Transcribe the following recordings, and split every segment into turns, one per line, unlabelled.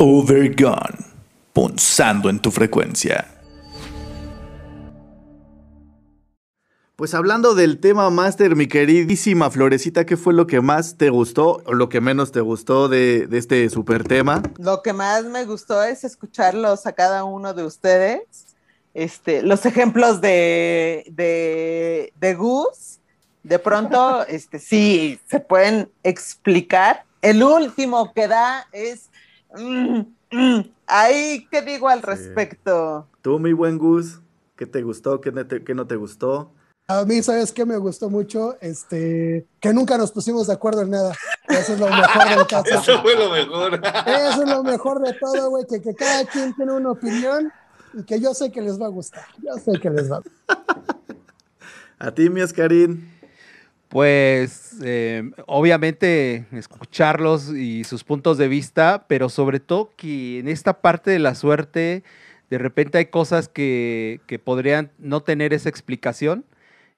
Overgone, punzando en tu frecuencia.
Pues hablando del tema máster, mi queridísima Florecita, ¿qué fue lo que más te gustó o lo que menos te gustó de, de este super tema?
Lo que más me gustó es escucharlos a cada uno de ustedes. Este, los ejemplos de, de, de Gus, de pronto, este, sí, se pueden explicar. El último que da es... mm, mm, Ahí, ¿qué digo al respecto?
Tú, mi buen Gus, ¿qué te gustó? ¿Qué no te, qué no te gustó?
A mí, ¿sabes qué me gustó mucho? Este, que nunca nos pusimos de acuerdo en nada. Eso es lo mejor del caso.
Eso fue lo mejor.
Eso es lo mejor de todo, güey, que, que cada quien tiene una opinión y que yo sé que les va a gustar. Yo sé que les va a gustar.
A ti, mi Oscarín.
Pues eh, obviamente escucharlos y sus puntos de vista, pero sobre todo que en esta parte de la suerte de repente hay cosas que, que podrían no tener esa explicación.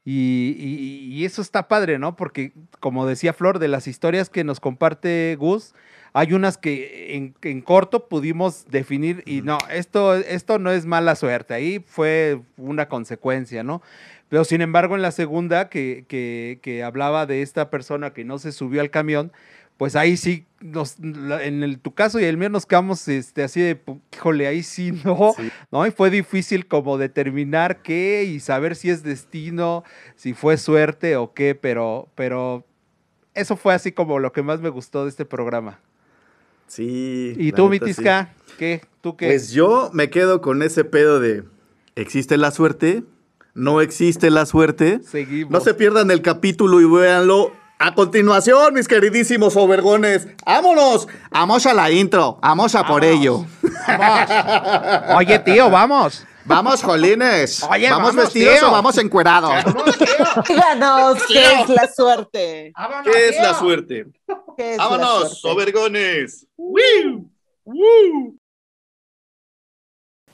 Y, y- y eso está padre, ¿no? Porque, como decía Flor, de las historias que nos comparte Gus, hay unas que en, en corto pudimos definir y no, esto, esto no es mala suerte, ahí fue una consecuencia, ¿no? Pero sin embargo, en la segunda, que, que- que hablaba de esta persona que no se subió al camión, pues ahí sí, nos, en el, tu caso y el mío nos quedamos este, así de, híjole, ahí sí no,
Sí.
¿no? Y fue difícil como determinar qué y saber si es destino, si fue suerte o qué, pero, pero eso fue así como lo que más me gustó de este programa.
Sí.
¿Y tú,
sí.
Mitisca? ¿Qué? ¿Tú qué?
Pues yo me quedo con ese pedo de ¿existe la suerte? ¿No existe la suerte?
Seguimos.
No se pierdan el capítulo y véanlo a continuación, mis queridísimos overgones. ¡Vámonos! Vamos a la intro. Vamos a por ello.
Oye, tío, vamos.
Vamos, jolines.
Oye,
¿Vamos,
vamos,
vestidos
tío.
o vamos encuerados?
Díganos qué es la suerte.
¿Qué es la suerte?
¿Qué es la
¡Vámonos,
suerte?
overgones! ¡Wiu! ¡Woo!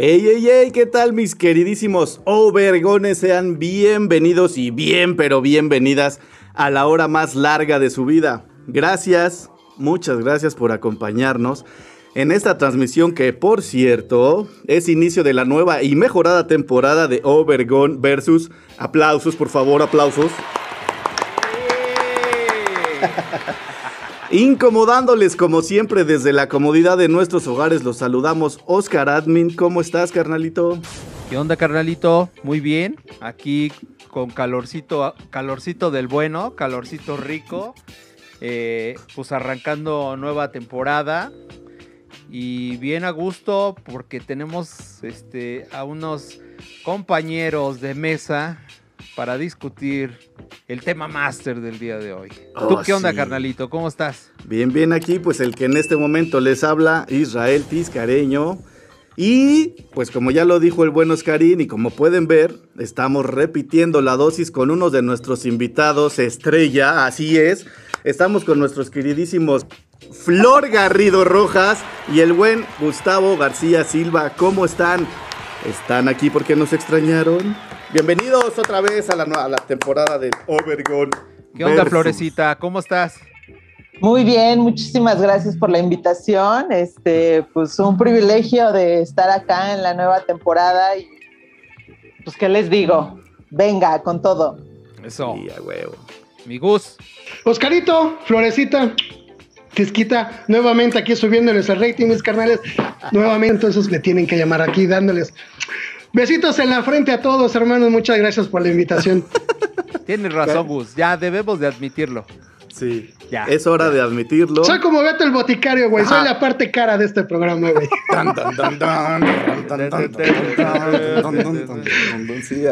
¡Ey, ey, ey! ¿Qué tal, mis queridísimos overgones? Sean bienvenidos y bien, pero bienvenidas a la hora más larga de su vida. Gracias, muchas gracias por acompañarnos en esta transmisión que, por cierto, es inicio de la nueva y mejorada temporada de Overgone versus... Aplausos, por favor, aplausos. Incomodándoles como siempre desde la comodidad de nuestros hogares, los saludamos. Oscar Admin, ¿cómo estás, carnalito?
¿Qué onda, carnalito? Muy bien. Aquí con calorcito, calorcito del bueno, calorcito rico. Eh, pues arrancando nueva temporada. Y bien a gusto porque tenemos este, a unos compañeros de mesa para discutir el tema máster del día de hoy. ¿Tú
Oh,
qué onda,
sí.
carnalito? ¿Cómo estás?
Bien, bien aquí, pues el que en este momento les habla, Israel Tiscareño. Y pues como ya lo dijo el buen Oscarín y como pueden ver, estamos repitiendo la dosis con uno de nuestros invitados estrella, así es. Estamos con nuestros queridísimos Flor Garrido Rojas y el buen Gustavo García Silva. ¿Cómo están? ¿Están aquí porque nos extrañaron? Bienvenidos otra vez a la, a la temporada de Overgone.
¿Qué onda,
versus.
Florecita? ¿Cómo estás?
Muy bien, muchísimas gracias por la invitación. Este, pues un privilegio de estar acá en la nueva temporada y pues qué les digo, venga con todo.
Eso.
Sí, a huevo.
Mi Gus.
Oscarito, Florecita, Tisquita, nuevamente aquí subiendo rating, mis carnales. Nuevamente, entonces me tienen que llamar aquí dándoles Besitos en la frente a todos, hermanos. Muchas gracias por la invitación.
Tienes razón, Gus. Ya debemos de admitirlo.
Sí.
Ya.
Es hora de admitirlo.
Soy como Beto el Boticario, güey. Soy la parte cara de este programa, güey.
Sí.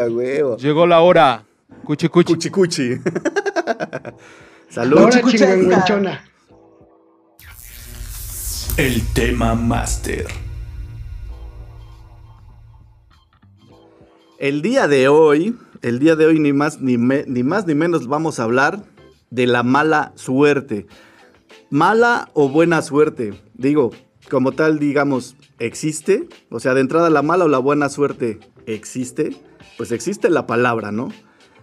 Llegó la hora. Cuchi cuchi.
Cuchi cuchi. Salud.
Ahora
El tema master.
El día de hoy, el día de hoy ni más ni, ni más ni menos vamos a hablar de la mala suerte. Mala o buena suerte. Digo, como tal, digamos, existe. O sea, de entrada la mala o la buena suerte existe. Pues existe la palabra, ¿no?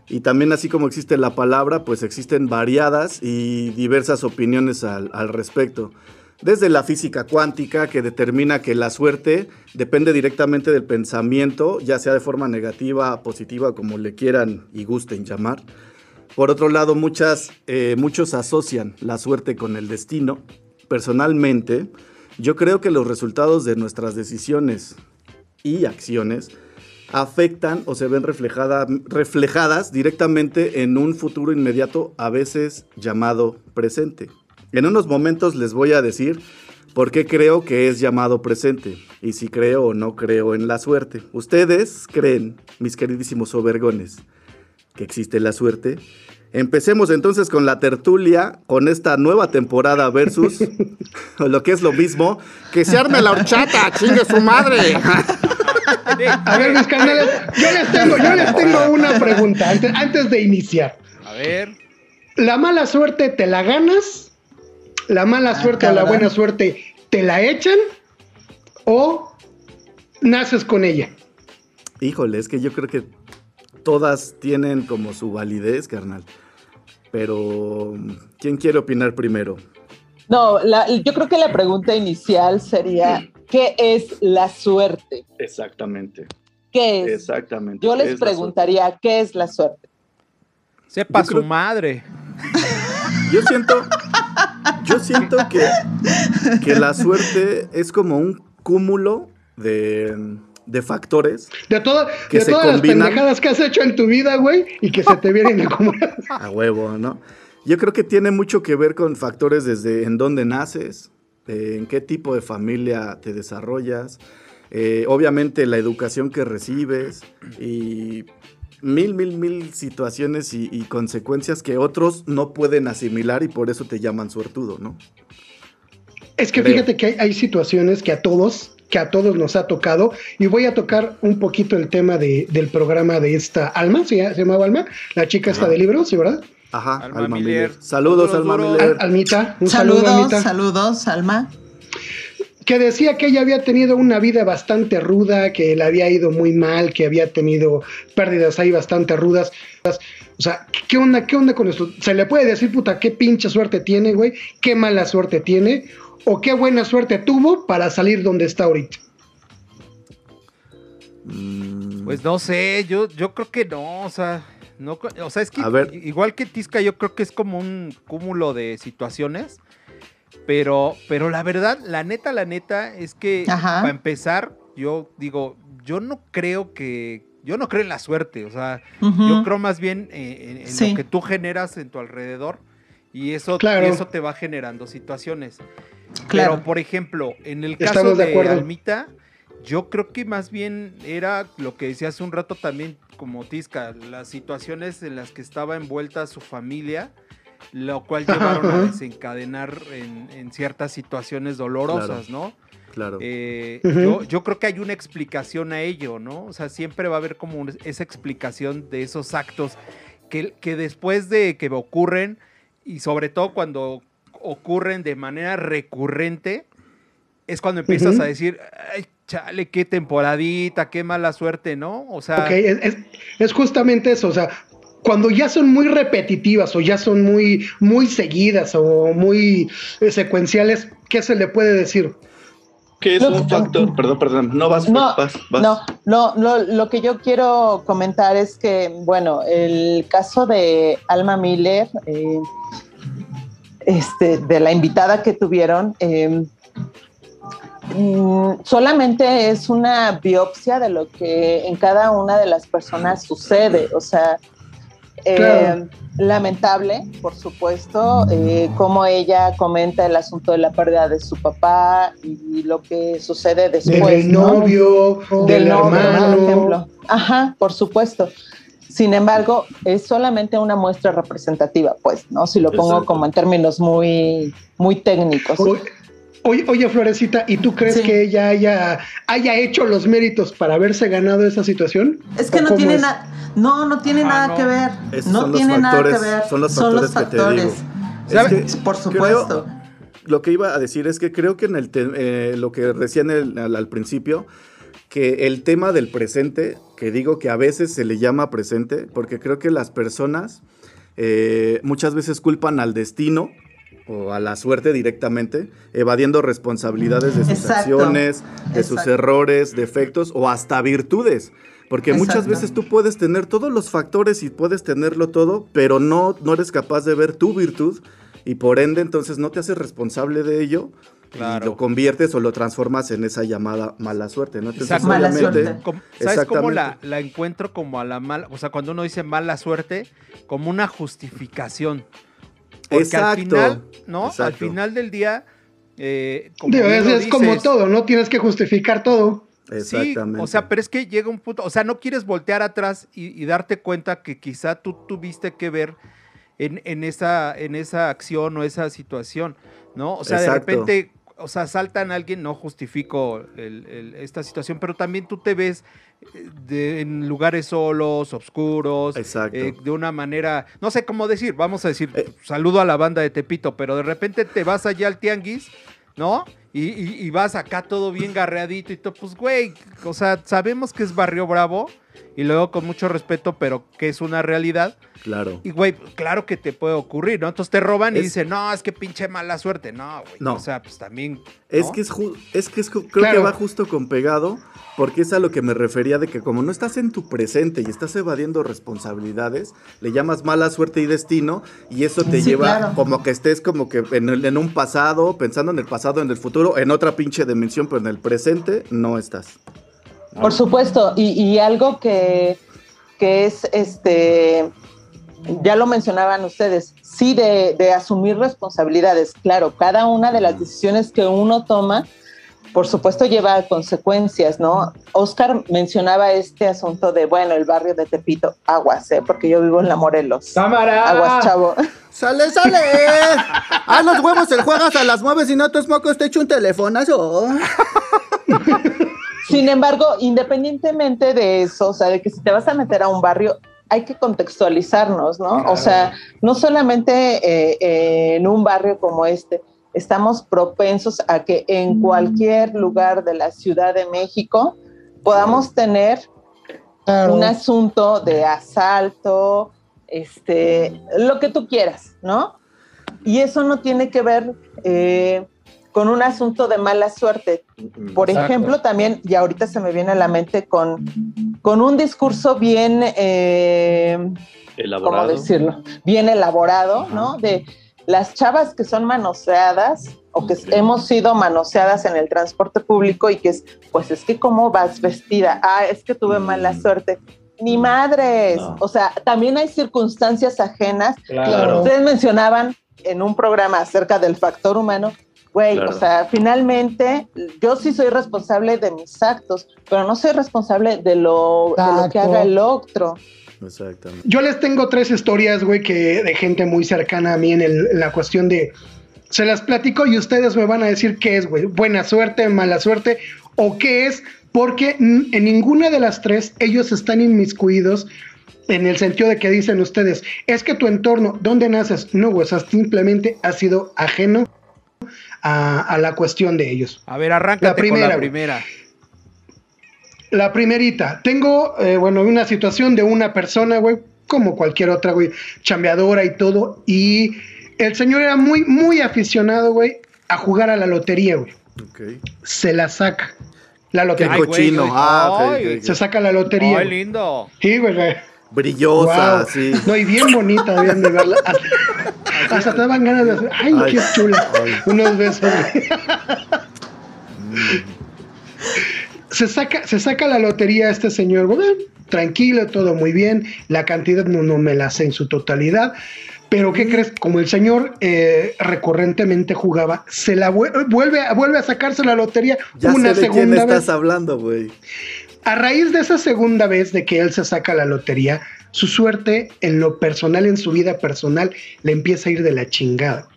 Y también así como existe la palabra, pues existen variadas y diversas opiniones al respecto. Desde la física cuántica, que determina que la suerte depende directamente del pensamiento, ya sea de forma negativa, positiva, como le quieran y gusten llamar. Por otro lado, muchas, eh, muchos asocian la suerte con el destino. Personalmente, yo creo que los resultados de nuestras decisiones y acciones afectan o se ven reflejada- reflejadas directamente en un futuro inmediato, a veces llamado presente. En unos momentos les voy a decir por qué creo que es llamado presente y si creo o no creo en la suerte. ¿Ustedes creen, mis queridísimos obergones, que existe la suerte? Empecemos entonces con la tertulia, con esta nueva temporada versus, o lo que es lo mismo, que se arme la horchata, chingue su madre.
A ver, mis carnales, yo les tengo, yo les tengo una pregunta antes, antes de iniciar.
A ver.
¿La mala suerte te la ganas? ¿La mala
Ah,
suerte o la buena suerte te la echan? ¿O naces con ella?
Híjole, es que yo creo que todas tienen como su validez, carnal. Pero, ¿quién quiere opinar primero?
No, la- yo creo que la pregunta inicial sería, ¿qué es la suerte?
Exactamente,
¿Qué es?
exactamente.
Yo les preguntaría, ¿qué es la suerte?
Sepa
Yo
su
creo-
madre.
Yo siento, yo siento que, que la suerte es como un cúmulo de, de factores
De, todo-
Que
de
se
todas
combinan.
las pendejadas que has hecho en tu vida, güey, y que se te vienen acumulando.
a huevo, ¿no? Yo creo que tiene mucho que ver con factores desde en dónde naces, eh, en qué tipo de familia te desarrollas, eh, obviamente la educación que recibes y mil, mil, mil situaciones y, y consecuencias que otros no pueden asimilar y por eso te llaman suertudo, ¿no?
Es que
Creo.
fíjate que hay, hay situaciones que a todos, que a todos nos ha tocado, y voy a tocar un poquito el tema de- del programa de esta Alma, ¿sí? ¿se llamaba Alma? La chica esta de libros, ¿sí, verdad?
Ajá,
Alma
Alma,
Miller.
Miller. Saludos,
Saludos,
Alma. Miller.
Al- Almita, un saludo,
Saludos,
Almita.
saludos, Alma.
Que decía que ella había tenido una vida bastante ruda, que le había ido muy mal, que había tenido pérdidas ahí bastante rudas. O sea, ¿qué onda, qué onda con esto? ¿Se le puede decir, puta, qué pinche suerte tiene, güey? ¿Qué mala suerte tiene? ¿O qué buena suerte tuvo para salir donde está ahorita?
Mm,
Pues no sé, yo, yo creo que no, o sea, no, o sea, es que
A ver.
igual que Tisca, yo creo que es como un cúmulo de situaciones, pero, pero la verdad, la neta, la neta, es que
Ajá.
para empezar, yo digo, yo no creo que, yo no creo en la suerte, o sea, yo creo más bien eh, en, en
Sí.
lo que tú generas en tu alrededor y eso,
Claro.
eso te va generando situaciones.
Claro.
Pero, por ejemplo, en el caso
Estamos de
de. Almita, yo creo que más bien era lo que decía hace un rato también como Tisca, las situaciones en las que estaba envuelta su familia, lo cual llevaron a desencadenar en, en ciertas situaciones dolorosas, ¿no?
claro.
Eh, yo, yo creo que hay una explicación a ello, ¿no? O sea, siempre va a haber como esa explicación de esos actos que, que después de que ocurren, y sobre todo cuando ocurren de manera recurrente, es cuando empiezas a decir, ay, chale, qué temporadita, qué mala suerte, ¿no? O sea,
Ok, es, es- es justamente eso, o sea, cuando ya son muy repetitivas o ya son muy, muy seguidas o muy eh, secuenciales, ¿qué se le puede decir?
¿Qué es
Lo
un
que-
factor? Perdón, perdón. No vas,
No,
vas, vas.
No, no, no, lo que yo quiero comentar es que, bueno, el caso de Alma Miller, eh, este, de la invitada que tuvieron, eh, mm, solamente es una biopsia de lo que en cada una de las personas sucede, o sea, eh,
Claro.
lamentable, por supuesto, eh, como ella comenta el asunto de la pérdida de su papá y lo que sucede después.
del
¿no?
novio, del,
novio, por ejemplo. Ajá, por supuesto. Sin embargo, es solamente una muestra representativa, pues, ¿no? Si lo pongo
Exacto.
como en términos muy, muy técnicos.
Uy, Oye, oye, Florecita, ¿y tú crees
Sí.
que ella haya, haya hecho los méritos para haberse ganado esa situación?
Es que
¿O
no tiene
es?
nada, no, no tiene
Ajá,
nada
no.
que ver.
Esos
no
son los
tiene nada que
factores-
ver.
son los factores que te digo. Es que
Por
creo-
supuesto.
lo que iba a decir es que creo que en el eh, lo que decía en el- al, al principio, que el tema del presente, que digo que a veces se le llama presente, porque creo que las personas eh, muchas veces culpan al destino o a la suerte directamente, evadiendo responsabilidades de sus
Exacto.
acciones, de sus errores, defectos o hasta virtudes. Porque muchas
Exacto.
veces tú puedes tener todos los factores y puedes tenerlo todo, pero no, no eres capaz de ver tu virtud y por ende entonces no te haces responsable de ello
Claro.
y lo conviertes o lo transformas en esa llamada mala suerte, ¿no? Entonces,
Exacto.
Mala suerte.
Como- ¿Sabes cómo la, la encuentro como a la mala? O sea, cuando uno dice mala suerte, como una justificación. Porque al
Exacto.
final, ¿no? Al final del día, eh, como
Digo,
bien
es, como todo, no tienes que justificar todo.
Sí,
Exactamente.
o sea, pero es que llega un punto, o sea, no quieres voltear atrás y, y darte cuenta que quizá tú tuviste que ver en, en esa, en esa acción o esa situación, ¿no? O sea,
Exacto.
de repente, o sea, saltan a alguien, no justifico el- el- esta situación, pero también tú te ves de- en lugares solos, oscuros,
Exacto.
eh, de una manera, no sé cómo decir, vamos a decir,
Eh.
saludo a la banda de Tepito, pero de repente te vas allá al tianguis, ¿no? Y, y- y vas acá todo bien garreadito y todo, pues güey, o sea, sabemos que es Barrio Bravo y luego con mucho respeto, pero que es una realidad.
Claro.
Y güey, claro que te puede ocurrir, ¿no? Entonces te roban y dicen, no, es que pinche mala suerte. No, güey.
No.
O sea, pues también.
Es que es, es que es creo
Claro.
que va justo con pegado, porque es a lo que me refería de que como no estás en tu presente y estás evadiendo responsabilidades, le llamas mala suerte y destino, y eso te
Sí,
lleva
claro.
como que estés como que en, el- en un pasado, pensando en el pasado, en el futuro, en otra pinche dimensión, pero en el presente no estás.
Por supuesto, y, y algo que, que es, este, ya lo mencionaban ustedes, sí, de, de asumir responsabilidades. Claro, cada una de las decisiones que uno toma, por supuesto, lleva consecuencias, ¿no? Oscar mencionaba este asunto de, bueno, el barrio de Tepito, aguas, ¿eh? Porque yo vivo en La Morelos.
¡Cámara!
Aguas, chavo.
¡Sale, sale! ¡A los huevos el juegas a las mueves y no tus mocos te echo un telefonazo!
Sin embargo, independientemente de eso, o sea, de que si te vas a meter a un barrio, hay que contextualizarnos, ¿no? O sea, no solamente eh, eh, en un barrio como este, estamos propensos a que en cualquier lugar de la Ciudad de México podamos tener
Claro.
un asunto de asalto, este, lo que tú quieras, ¿no? Y eso no tiene que ver eh, con un asunto de mala suerte. Por
Exacto.
ejemplo, también, y ahorita se me viene a la mente con, con un discurso bien, eh, ¿cómo
Elaborado.
decirlo? Bien elaborado, ¿no? De las chavas que son manoseadas o que hemos sido manoseadas en el transporte público y que es, pues es que cómo vas vestida, ah, es que tuve mala suerte. Ni madres,
No.
o sea, también hay circunstancias ajenas.
Claro.
Ustedes mencionaban en un programa acerca del factor humano, güey,
Claro.
o sea, finalmente yo sí soy responsable de mis actos, pero no soy responsable de lo, de lo que haga el otro.
Exactamente.
Yo les tengo tres historias, güey, que de gente muy cercana a mí en, el- en la cuestión de. Se las platico y ustedes me van a decir qué es, güey. Buena suerte, mala suerte, o qué es, porque en ninguna de las tres ellos están inmiscuidos en el sentido de que dicen ustedes, es que tu entorno, ¿dónde naces? No, güey, o sea, simplemente ha sido ajeno a, a la cuestión de ellos.
A ver, arráncate
La primera,
con la
güey.
primera.
La primerita, tengo, eh, bueno, una situación de una persona, güey, como cualquier otra, güey, chambeadora y todo, y el señor era muy, muy aficionado, güey, a jugar a la lotería, güey.
Ok.
Se la saca, la
Qué
lotería.
Ay, güey,
cochino. ah.
Se saca la lotería.
Ay, lindo.
Sí, güey, güey.
Brillosa,
Wow.
sí.
No, y bien bonita, bien de verla. Hasta, hasta te daban ganas de hacer, ay,
Ay.
qué chula.
Ay.
Unos besos. güey. Se saca, se saca la lotería este señor, güey, tranquilo, todo muy bien, la cantidad no, no me la sé en su totalidad, pero ¿qué crees? Como el señor eh, recurrentemente jugaba, se la vue- vuelve, a- vuelve a sacarse la lotería
Ya
una
sé de quién
segunda
estás
vez.
hablando, güey.
A raíz de esa segunda vez de que él se saca la lotería, su suerte en lo personal, en su vida personal, le empieza a ir de la chingada.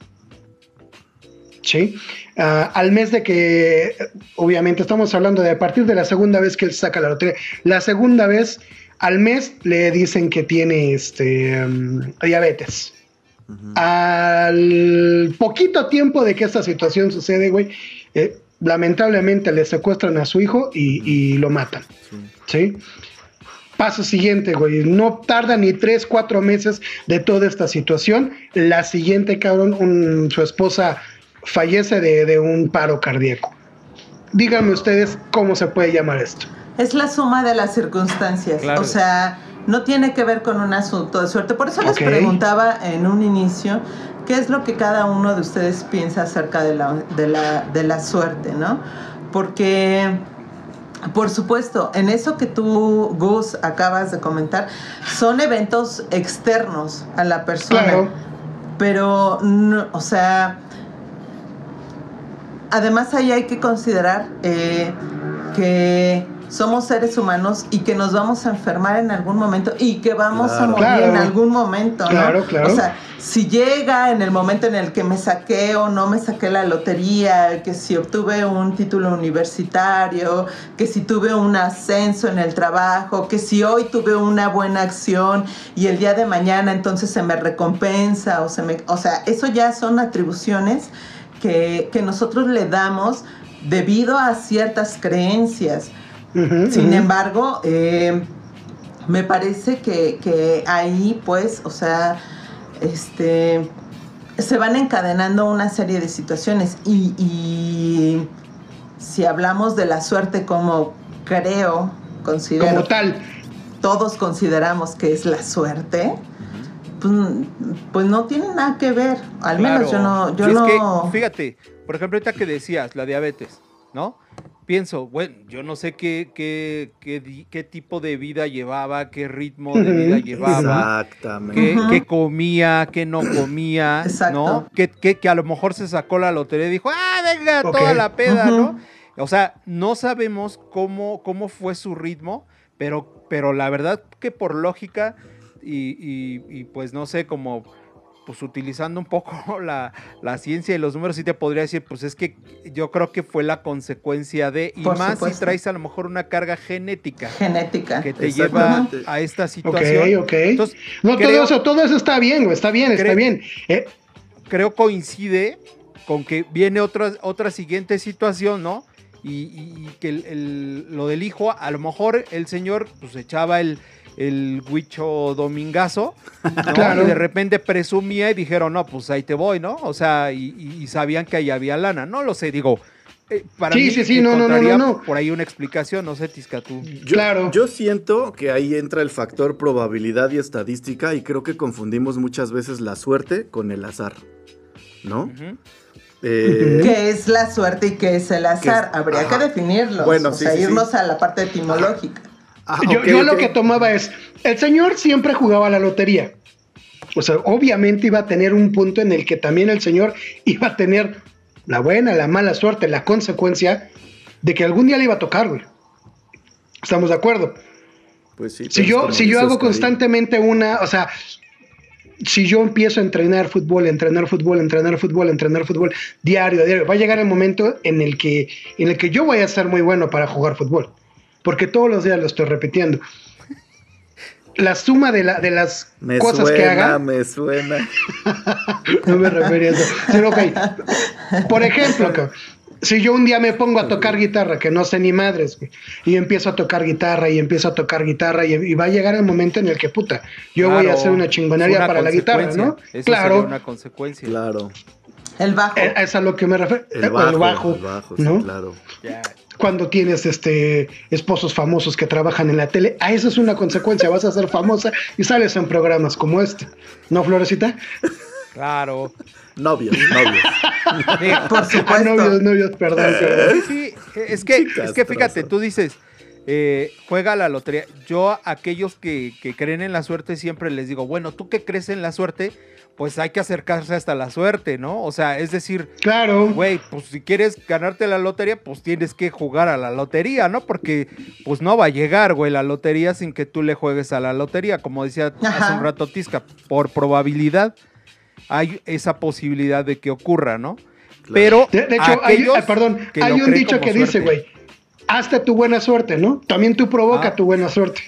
¿Sí? Ah, al mes de que, obviamente estamos hablando de a partir de la segunda vez que él saca la lotería, la segunda vez al mes le dicen que tiene este mm, diabetes. Al poquito tiempo de que esta situación sucede, güey, eh, lamentablemente le secuestran a su hijo y, y lo matan. ¿Sí? Paso siguiente, güey. No tarda ni tres, cuatro meses de toda esta situación. La siguiente, cabrón, un- su esposa fallece de, de un paro cardíaco. Díganme ustedes cómo se puede llamar esto.
Es la suma de las circunstancias.
Claro.
O sea, no tiene que ver con un asunto de suerte. Por eso les preguntaba en un inicio qué es lo que cada uno de ustedes piensa acerca de la, de la, de la suerte, ¿no? Porque, por supuesto, en eso que tú, Gus, acabas de comentar, son eventos externos a la persona.
Claro.
Pero, no, o sea, además ahí hay que considerar eh, que somos seres humanos y que nos vamos a enfermar en algún momento y que vamos a morir
Claro.
en algún momento, ¿no?
Claro, claro.
O sea, si llega en el momento en el que me saqué o no me saqué la lotería, que si obtuve un título universitario, que si tuve un ascenso en el trabajo, que si hoy tuve una buena acción y el día de mañana entonces se me recompensa o se me, o sea, eso ya son atribuciones que, que nosotros le damos debido a ciertas creencias. Sin embargo, eh, me parece que, que ahí, pues, o sea, este, se van encadenando una serie de situaciones y, y si hablamos de la suerte como creo, considero,
Como tal.
todos consideramos que es la suerte, pues, pues no tiene nada que ver. Al menos yo no, yo
Sí, es que, fíjate, por ejemplo, ahorita que decías, la diabetes, ¿no? Pienso, bueno, yo no sé qué, qué, qué, tipo de vida llevaba, qué ritmo de vida llevaba,
Exactamente.
qué, comía, qué no comía,
Exacto.
¿no? Que, que, que a lo mejor se sacó la lotería y dijo, ah, venga, toda la peda. ¿no? O sea, no sabemos cómo, cómo fue su ritmo, pero, pero la verdad que por lógica y, y- y, pues no sé, como pues utilizando un poco la, la ciencia y los números, sí te podría decir, pues es que yo creo que fue la consecuencia de, y
Por
más
supuesto.
si traes a lo mejor una carga genética
Genética.
que te lleva a esta
Ok,
situación.
ok.
Entonces,
no,
creo-
todo eso, todo eso está bien, güey, está bien, está
Creo-
bien. Eh,
creo coincide con que viene otra, otra siguiente situación, ¿no? Y, y- y que el- el- lo del hijo, a lo mejor el señor pues echaba el, el huicho domingazo, ¿no?
Claro.
Y de repente presumía y dijeron, no, pues ahí te voy, ¿no? O sea, y, sabían que ahí había lana, no lo sé, digo. eh, para
Sí,
mí
sí, sí, no, no, no, no,
por ahí una explicación, no sé, Tisca, tú.
Yo,
Claro.
Yo siento que ahí entra el factor probabilidad y estadística y creo que confundimos muchas veces la suerte con el azar, ¿no? Eh,
¿Qué es la suerte y qué es el azar?
es-
Habría
ajá.
que definirlo.
Bueno,
o
sí,
sea,
sí, sí.
irnos a la parte etimológica.
Ah,
yo lo que tomaba es, el señor siempre jugaba la lotería. O sea, obviamente iba a tener un punto en el que también el señor iba a tener la buena, la mala suerte, la consecuencia de que algún día le iba a tocar, güey. ¿Estamos de acuerdo?
Pues sí,
Si yo, si yo hago constantemente una, o sea, si yo empiezo a entrenar fútbol, entrenar fútbol, entrenar fútbol, entrenar fútbol diario, diario, va a llegar el momento en el que, en el que yo voy a ser muy bueno para jugar fútbol, porque todos los días lo estoy repitiendo. La suma de, la, de las
Me
cosas
suena,
que haga,
me suena.
no me refería a eso. sino, Por ejemplo, si yo un día me pongo a tocar guitarra, que no sé ni madres, güey, y empiezo a tocar guitarra y empiezo a tocar guitarra y, y va a llegar el momento en el que, puta, yo voy a hacer una chingonería
una
para la guitarra, ¿no?
Eso
claro,
sería una consecuencia.
Claro.
El bajo.
eh, es a lo que me refiero.
El
eh,
bajo,
bajo,
el bajo, sí,
¿no?
claro.
Cuando tienes este esposos famosos que trabajan en la tele, a eso es una consecuencia, vas a ser famosa y sales en programas como este. ¿No, Florecita?
Claro.
Novios, novios.
Por
Ah,
supuesto.
novios, novios, perdón. perdón.
Sí, sí, es que, es que fíjate, tú dices, eh, juega la lotería. Yo a aquellos que, que creen en la suerte siempre les digo, bueno, tú que crees en la suerte, pues hay que acercarse hasta la suerte, ¿no? O sea, es decir,
Claro.
güey, pues si quieres ganarte la lotería, pues tienes que jugar a la lotería, ¿no? Porque pues no va a llegar, güey, la lotería sin que tú le juegues a la lotería, como decía hace un rato Tisca, por probabilidad hay esa posibilidad de que ocurra, ¿no? Pero
De, de hecho, hay, perdón, un
creen
dicho que dice, güey, hazte tu buena suerte, ¿no? También tú provoca
Ah.
tu buena suerte.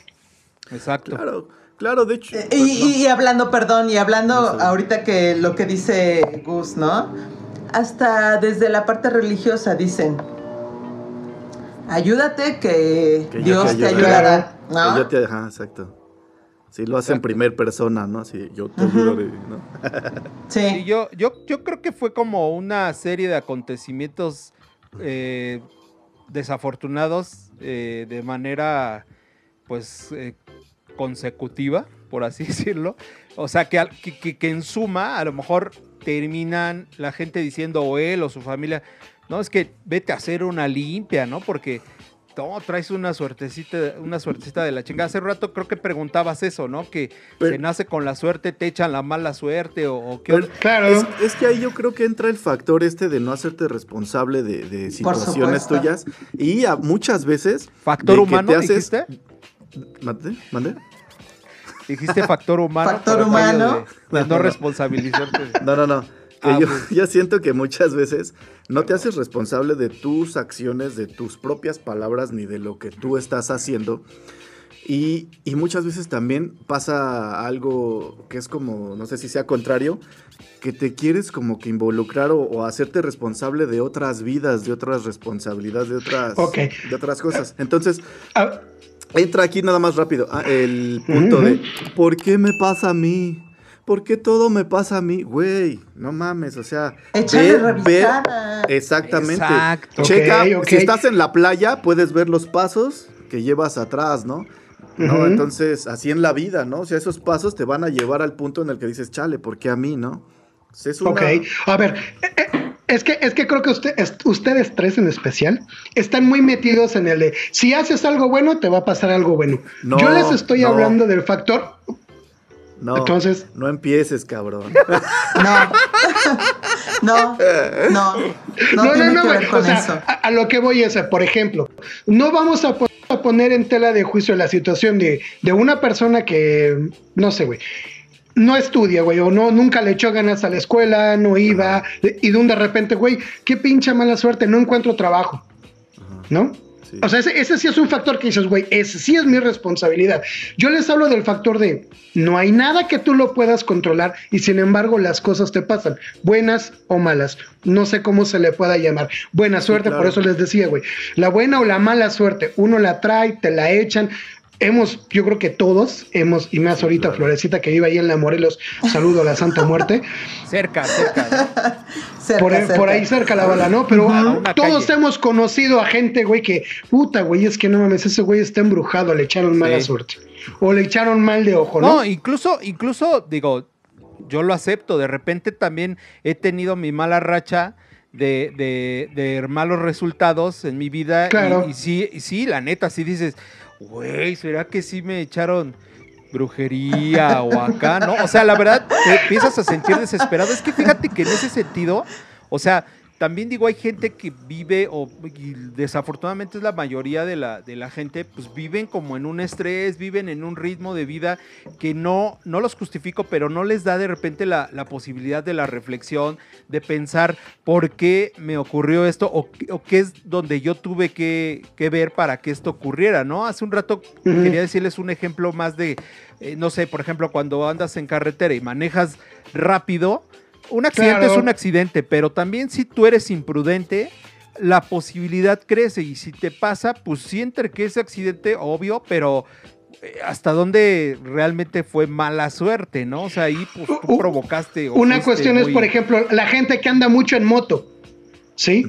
Exacto.
Claro, claro, de hecho.
Eh,
pues,
Y, y- y hablando, perdón, y hablando
No sé.
ahorita que lo que dice Gus, ¿no? Hasta desde la parte religiosa dicen, ayúdate que, Dios
te
ayudará,
no,
¿no?
que yo te- ajá, exacto. Sí, lo hace en primer persona, ¿no? Así, yo te ayudaré, ¿no?
Sí,
Sí,
yo, yo, yo creo que fue como una serie de acontecimientos eh, desafortunados eh, de manera, pues, eh, consecutiva, por así decirlo. O sea, que, que- que en suma, a lo mejor terminan la gente diciendo, o él o su familia, no, es que vete a hacer una limpia, ¿no? Porque no, traes una suertecita, una suertecita de la chingada. Hace rato creo que preguntabas eso, ¿no? Que
Pero-
se nace con la suerte, te echan la mala suerte o, o qué
Pero-.
Claro.
Es, es que ahí yo creo que entra el factor este de no hacerte responsable de, de situaciones tuyas y a muchas veces...
Factor
de que
humano,
te haces-
dijiste.
¿Mande? ¿Mande?
Dijiste factor humano.
Factor humano.
De, de no responsabilizarte.
No, no, no. Que
Ah,
yo,
pues.
yo siento que muchas veces no te haces responsable de tus acciones, de tus propias palabras, ni de lo que tú estás haciendo. Y, y muchas veces también pasa algo que es como, no sé si sea contrario, que te quieres como que involucrar o, o hacerte responsable de otras vidas, de otras responsabilidades, de otras, de otras cosas. Entonces,
Ah,
Entra aquí nada más rápido. ah, el punto de ¿por qué me pasa a mí? ¿Por qué todo me pasa a mí? Güey, no mames, o sea,
Échale
ve- ve-
revisada.
exactamente.
Exacto.
Checa, si estás en la playa, puedes ver los pasos que llevas atrás, ¿no? ¿No? Entonces, así en la vida, ¿no? O sea, esos pasos te van a llevar al punto en el que dices, chale, ¿por qué a mí, no? Es una-
Ok, a ver, eh, eh, es que, es que creo que usted, es- ustedes tres en especial están muy metidos en el de si haces algo bueno, te va a pasar algo bueno.
No,
Yo les estoy
no.
hablando del factor.
No,
Entonces-
no empieces, cabrón.
No. no, no, no, tiene que
güey,
ver con
o sea,
eso.
A, a lo que voy es, por ejemplo, no vamos a, po- a poner en tela de juicio la situación de, de una persona que, no sé, güey, no estudia, güey, o no, nunca le echó ganas a la escuela, no iba, y de un de repente, güey, qué pincha mala suerte, no encuentro trabajo, ¿no?
Sí.
O sea, ese, ese sí es un factor que dices, güey, ese sí es mi responsabilidad. Yo les hablo del factor de no hay nada que tú lo puedas controlar y sin embargo las cosas te pasan, buenas o malas. No sé cómo se le pueda llamar. Buena suerte,
claro.
por eso les decía, güey. La buena o la mala suerte, uno la trae, te la echan. Hemos, yo creo que todos hemos, y más ahorita Florecita que vive ahí en la Morelos, saludo a la Santa Muerte.
Cerca, cerca. ¿no?
Cerca,
por,
cerca.
por ahí cerca la bala, ¿no? Pero todos
calle.
hemos conocido a gente, güey, que, puta, güey, es que no mames, ese güey está embrujado, le echaron mala
Sí.
suerte. O le echaron mal de ojo, ¿no?
No, incluso, incluso, digo, yo lo acepto. De repente también he tenido mi mala racha de, de- de malos resultados en mi vida. y-
Claro.
Y, sí, y sí, la neta, sí dices, güey, ¿será que sí me echaron brujería o acá? ¿No? O sea, la verdad, te empiezas a sentir desesperado. Es que fíjate que en ese sentido, o sea, también digo, hay gente que vive, o y desafortunadamente es la mayoría de la, de la gente, pues viven como en un estrés, viven en un ritmo de vida que no, no los justifico, pero no les da de repente la, la posibilidad de la reflexión, de pensar por qué me ocurrió esto o, qué- o qué es donde yo tuve que, que ver para que esto ocurriera, ¿no? Hace un rato quería decirles un ejemplo más de, eh, no sé, por ejemplo, cuando andas en carretera y manejas rápido, un accidente
Claro.
es un accidente, pero también si tú eres imprudente, la posibilidad crece y si te pasa, pues siente que ese accidente, obvio, pero eh, hasta dónde realmente fue mala suerte, ¿no? O sea, ahí pues tú provocaste. o
Una cuestión es, por ejemplo, la gente que anda mucho en moto, ¿sí?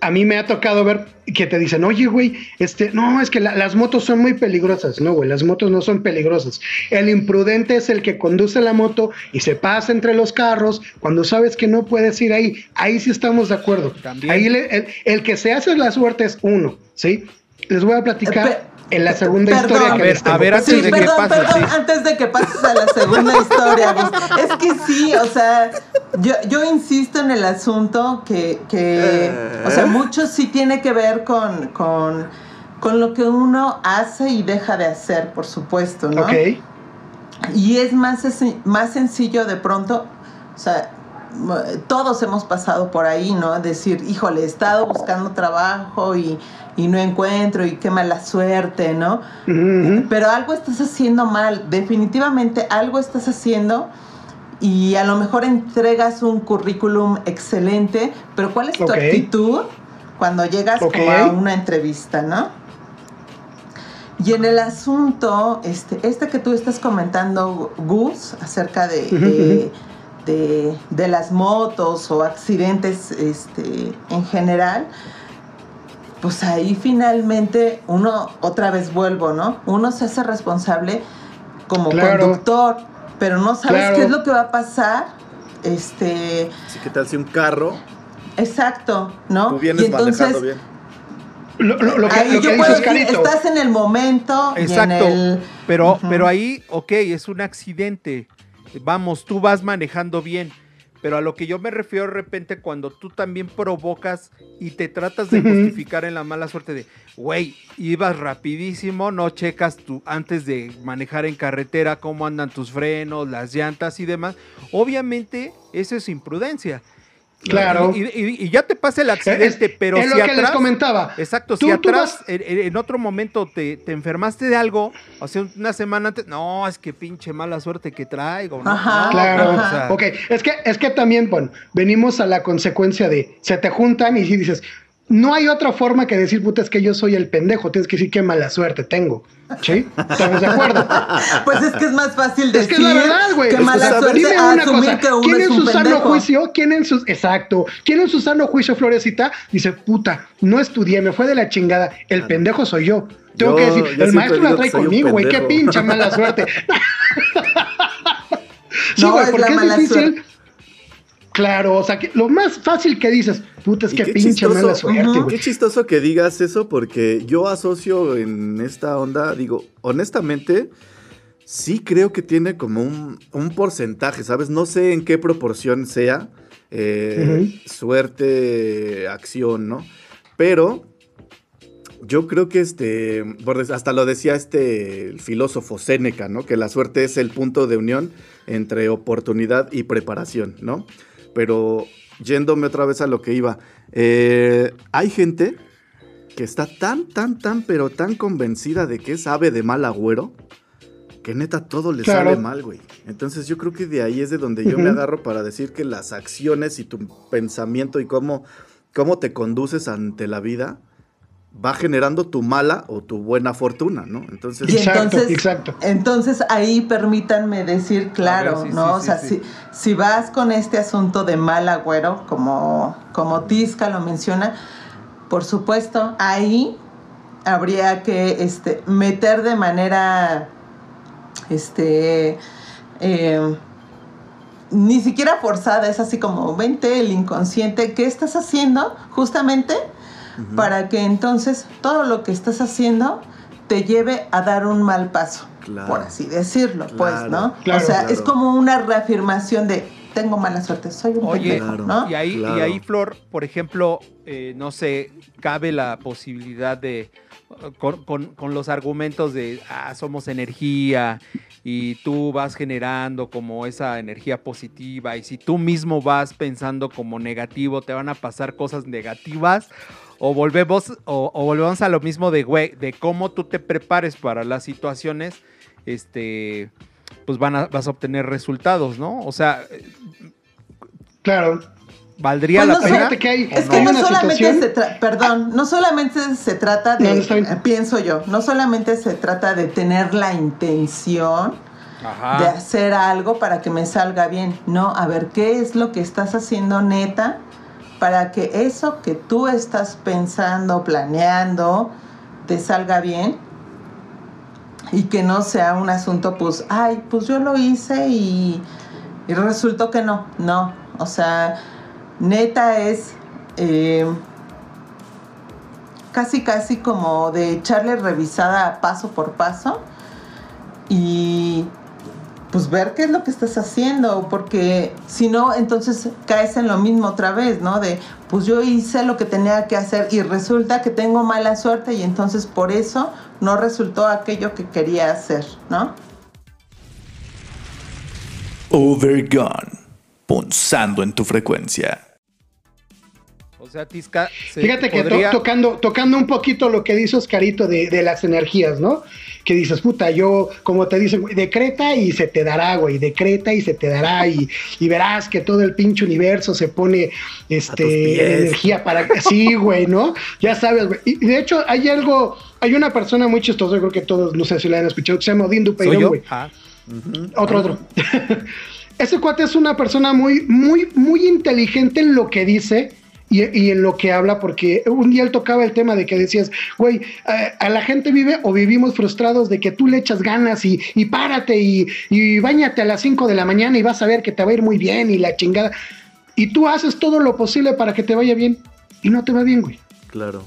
A mí me ha tocado ver que te dicen, oye, güey, este, no, es que la- las motos son muy peligrosas. No, güey, las motos no son peligrosas. El imprudente es el que conduce la moto y se pasa entre los carros cuando sabes que no puedes ir ahí. Ahí sí estamos de acuerdo.
También.
Ahí le- el, el que se hace la suerte es uno, ¿sí? Les voy a platicar
Eh,
en la segunda
perdón.
historia
A
que
ver,
les tengo.
a ver, antes
Sí,
de que
perdón,
pase,
perdón,
sí.
antes de que pases a la segunda historia, Gus. es que sí, o sea, yo, yo insisto en el asunto que, que o sea, mucho sí tiene que ver con, con, con lo que uno hace y deja de hacer, por supuesto, ¿no?
Ok.
Y es más, sen- más sencillo de pronto, o sea, todos hemos pasado por ahí, ¿no? Decir, híjole, he estado buscando trabajo y, y no encuentro y qué mala suerte, ¿no? Pero algo estás haciendo mal, definitivamente algo estás haciendo y a lo mejor entregas un currículum excelente, pero ¿cuál es tu actitud cuando llegas como a una entrevista, ¿no? Y en el asunto, este, este que tú estás comentando, Gus, acerca de, de, de- de las motos o accidentes este, en general, pues ahí finalmente uno, otra vez vuelvo, ¿no? Uno se hace responsable como
Claro.
conductor, pero no sabes
Claro.
qué es lo que va a pasar. Este,
Así que tal si un carro,
exacto, ¿no?
tú vienes
y entonces,
manejando bien.
Lo, lo- lo que,
ahí
lo que
yo puedo decir, estás en el momento. y en
Exacto.
el-
Pero, pero ahí, ok, es un accidente. Vamos, tú vas manejando bien. Pero a lo que yo me refiero de repente cuando tú también provocas y te tratas de justificar en la mala suerte de, güey, ibas rapidísimo, no checas tú antes de manejar en carretera cómo andan tus frenos, las llantas y demás. Obviamente, eso es imprudencia.
Claro.
Y, y- y ya te pasa el accidente,
Es-
pero
es
si
lo que les
atrás-
comentaba.
Exacto,
Tú-
si
tú
atrás
vas-
en, otro momento te, te enfermaste de algo, o sea, una semana antes, no, es que pinche mala suerte que traigo. ¿no?
Ajá,
No,
Claro,
o
ajá.
sea,
ok. Es que, es que también, bueno, venimos a la consecuencia de se te juntan y si dices, no hay otra forma que decir, puta, es que yo soy el pendejo, tienes que decir qué mala suerte tengo. ¿Sí? ¿Estamos de acuerdo?
Pues es que es más fácil
Es
decir
que es la verdad, güey.
que
Es que,
mala suerte
Dime una cosa. ¿Quién
es
en su sano juicio, quién en su, exacto, quién en su sano juicio, Florecita, dice, puta, no estudié, me fue de la chingada, el pendejo soy yo. Tengo
Yo-
que decir, el maestro la trae conmigo, güey, qué pinche mala suerte. sí,
No,
güey,
es
porque
la
es
mala
difícil.
suerte.
Claro, o sea, que lo más fácil que dices, puta, es que pinche mala suerte.
Qué chistoso que digas eso porque yo asocio en esta onda, digo, honestamente, sí creo que tiene como un, un porcentaje, ¿sabes? No sé en qué proporción sea eh, suerte, acción, ¿no? Pero yo creo que este, hasta lo decía este el filósofo Séneca, ¿no? Que la suerte es el punto de unión entre oportunidad y preparación, ¿no? Pero yéndome otra vez a lo que iba, eh, hay gente que está tan, tan, tan, pero tan convencida de que es ave de mal agüero, que neta todo le
Claro.
sale mal, güey. Entonces yo creo que de ahí es de donde yo me agarro para decir que las acciones y tu pensamiento y cómo, cómo te conduces ante la vida va generando tu mala o tu buena fortuna, ¿no? Entonces,
Y
Exacto,
entonces,
exacto.
entonces ahí permítanme decir, claro,
A ver, sí,
¿no?
sí,
o
sí,
sea,
sí.
Si, si vas con este asunto de mal agüero, como, como Tisca lo menciona, por supuesto, ahí habría que este, meter de manera, este, eh, ni siquiera forzada, es así como, vente el inconsciente, ¿qué estás haciendo justamente para que entonces todo lo que estás haciendo te lleve a dar un mal paso,
Claro.
por así decirlo, pues, ¿no?
claro,
o sea,
claro.
es como una reafirmación de, tengo mala suerte, soy un
Oye,
pendejo,
Claro.
¿no?
Y ahí,
Claro.
y ahí, Flor, por ejemplo, eh, no sé, cabe la posibilidad de, con, con- con los argumentos de, ah, somos energía y tú vas generando como esa energía positiva y si tú mismo vas pensando como negativo, te van a pasar cosas negativas. O volvemos, o, o volvemos a lo mismo de, güey, de cómo tú te prepares para las situaciones, este, pues van a, vas a obtener resultados, ¿no? O sea,
Claro.
¿valdría
Pues
la
no
pena?
Fíjate que hay,
¿O
Es que no solamente se trata, perdón, no solamente se trata de,
No,
eh, pienso yo, no solamente se trata de tener la intención
Ajá.
de hacer algo para que me salga bien. No, a ver, ¿qué es lo que estás haciendo neta para que eso que tú estás pensando, planeando, te salga bien? Y que no sea un asunto, pues, ay, pues yo lo hice y, y resultó que no. No, o sea, neta es eh, casi, casi como de echarle revisada paso por paso y pues ver qué es lo que estás haciendo, porque si no, entonces caes en lo mismo otra vez, ¿no? De, pues yo hice lo que tenía que hacer y resulta que tengo mala suerte y entonces por eso no resultó aquello que quería hacer, ¿no?
Overgone punzando en tu frecuencia.
O sea, Tisca. se
Fíjate que to- tocando, tocando un poquito lo que dice Oscarito de, de las energías, ¿no? Que dices, puta, yo, como te dicen, güey, decreta y se te dará, güey, decreta y se te dará, y, y verás que todo el pinche universo se pone este, energía para que. Sí, güey, ¿no? Ya sabes, güey. Y de hecho, hay algo, hay una persona muy chistosa, yo creo que todos, no sé si la han escuchado, que se llama Odín
¿Soy
Dupeirón,
yo?
güey.
Ah,
Otro, otro. Ese cuate es una persona muy, muy, muy inteligente en lo que dice y, y en lo que habla, porque un día él tocaba el tema de que decías, güey, a, a la gente vive o vivimos frustrados de que tú le echas ganas y, y párate y, y bañate a las 5 de la mañana y vas a ver que te va a ir muy bien y la chingada. Y tú haces todo lo posible para que te vaya bien y no te va bien, güey.
Claro.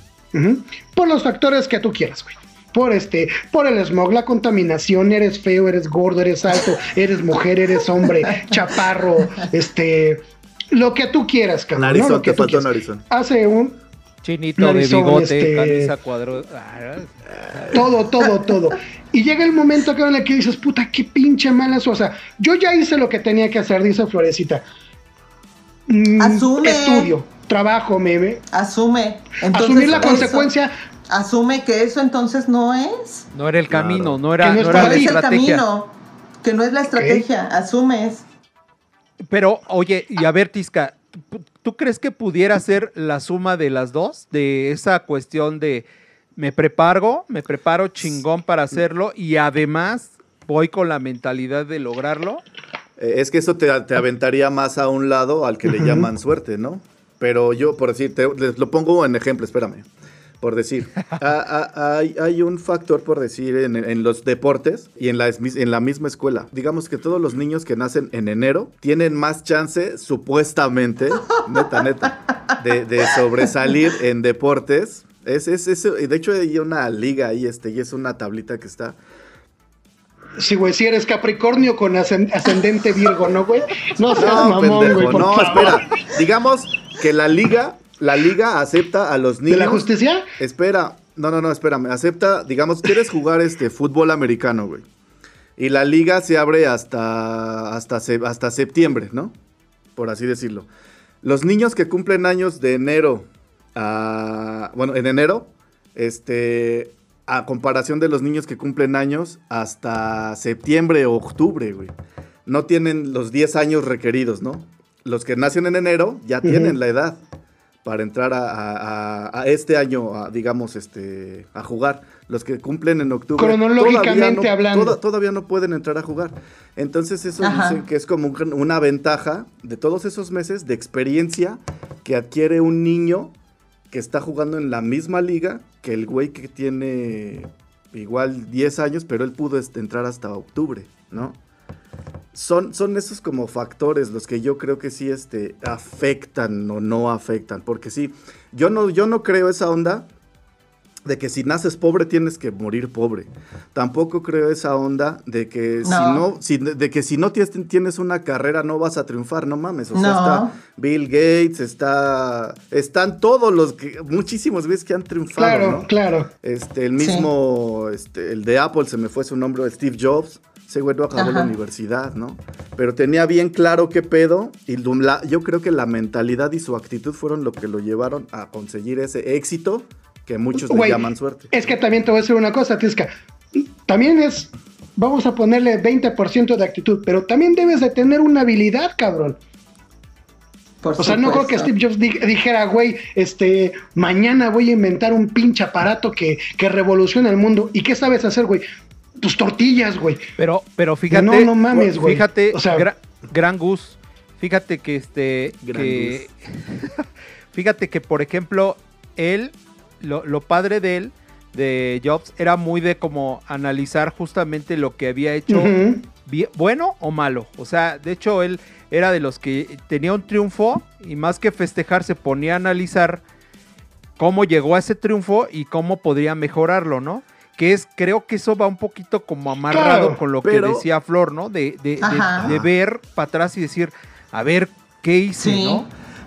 Por los factores que tú quieras, güey. Por este, por el smog, la contaminación, eres feo, eres gordo, eres alto, eres mujer, eres hombre, chaparro, este, lo que tú quieras, cabrón. ¿no?
Narizón,
Lo que
te
tú
faltó
quieras.
narizón.
Hace un
chinito
Narizón,
de bigote,
este-
camisa cuadro.
todo, todo, todo. Y llega el momento cabrón, en el que dices, puta, qué pinche mala su- O sea, yo ya hice lo que tenía que hacer, dice Florecita. Mm,
Asume.
Estudio, trabajo, meme.
Asume. Entonces,
Asumir la
eso-
consecuencia.
Asume que eso entonces no es.
No era el
Claro.
camino, no era,
Que no
no era
No
la
el camino. Que no es la estrategia. Asumes.
Pero, oye, y a ver, Tisca, ¿tú- ¿tú crees que pudiera ser la suma de las dos? De esa cuestión de me preparo, me preparo chingón para hacerlo y además voy con la mentalidad de lograrlo.
Eh, Es que eso te, te aventaría más a un lado al que le llaman suerte, ¿no? Pero yo, por decir, te- les lo pongo en ejemplo, espérame. Por decir, a- a- hay, hay un factor, por decir, en, en los deportes y en la, en la misma escuela. Digamos que todos los niños que nacen en enero tienen más chance, supuestamente, neta, neta, de, de sobresalir en deportes. Es, es, es- de hecho, hay una liga ahí, este, y es una tablita que está.
Sí, güey, si eres Capricornio con ascend- ascendente Virgo, ¿no, güey? No seas
No,
mamón,
pendejo,
güey,
no,
favor.
espera. Digamos que la liga, la liga acepta a los
¿De
niños.
la justicia?
Espera, no, no, no, espérame. Acepta, digamos, quieres jugar este fútbol americano, güey. Y la liga se abre hasta, hasta, hasta septiembre, ¿no? Por así decirlo. Los niños que cumplen años de enero a. Bueno, en enero, este. A comparación de los niños que cumplen años hasta septiembre o octubre, güey. No tienen los 10 años requeridos, ¿no? Los que nacen en enero ya tienen la edad para entrar a, a- a- a este año, a, digamos, este, a jugar. Los que cumplen en octubre.
Cronológicamente
todavía no-
hablando.
toda- todavía no pueden entrar a jugar. Entonces eso
Ajá.
dicen que es como un- una ventaja de todos esos meses de experiencia que adquiere un niño que está jugando en la misma liga que el güey que tiene igual 10 años, pero él pudo este, entrar hasta octubre, ¿no? Son, son esos como factores los que yo creo que sí este, afectan o no afectan. Porque sí, yo no, yo no creo esa onda de que si naces pobre tienes que morir pobre. Tampoco creo esa onda de que si
No.
no, si- de que si no tienes, tienes una carrera no vas a triunfar, no mames. O sea,
No.
está Bill Gates, está, están todos los que, muchísimos güeyes que han triunfado,
Claro,
¿no?
claro.
Este, el mismo, este, el de Apple se me fue su nombre, Steve Jobs. Ese güey no acabó la
Ajá.
universidad, ¿no? Pero tenía bien claro qué pedo. Y la- yo creo que la mentalidad y su actitud fueron lo que lo llevaron a conseguir ese éxito que muchos le llaman suerte.
Es que también te voy a decir una cosa, Tisca. También es, vamos a ponerle 20% de actitud, pero también debes de tener una habilidad, cabrón.
Por
O sea, no creo que. Steve Jobs di- dijera, güey, este, mañana voy a inventar un pinche aparato que, que revolucione el mundo. ¿Y qué sabes hacer, güey? Tus tortillas, güey.
Pero, pero fíjate.
No, no mames, güey.
Fíjate,
O sea-
gra- gran Gus. Fíjate que este.
Gran
que- fíjate que, por ejemplo, él, lo, lo padre de él, de Jobs, era muy de como analizar justamente lo que había hecho. Bueno o malo. O sea, de hecho, él era de los que tenía un triunfo y más que festejar se ponía a analizar cómo llegó a ese triunfo y cómo podría mejorarlo, ¿no? Que es, creo que eso va un poquito como amarrado
Claro,
con lo que decía Flor, ¿no? De, de- de- ver para atrás y decir, a ver, ¿qué hice,
Sí.
no?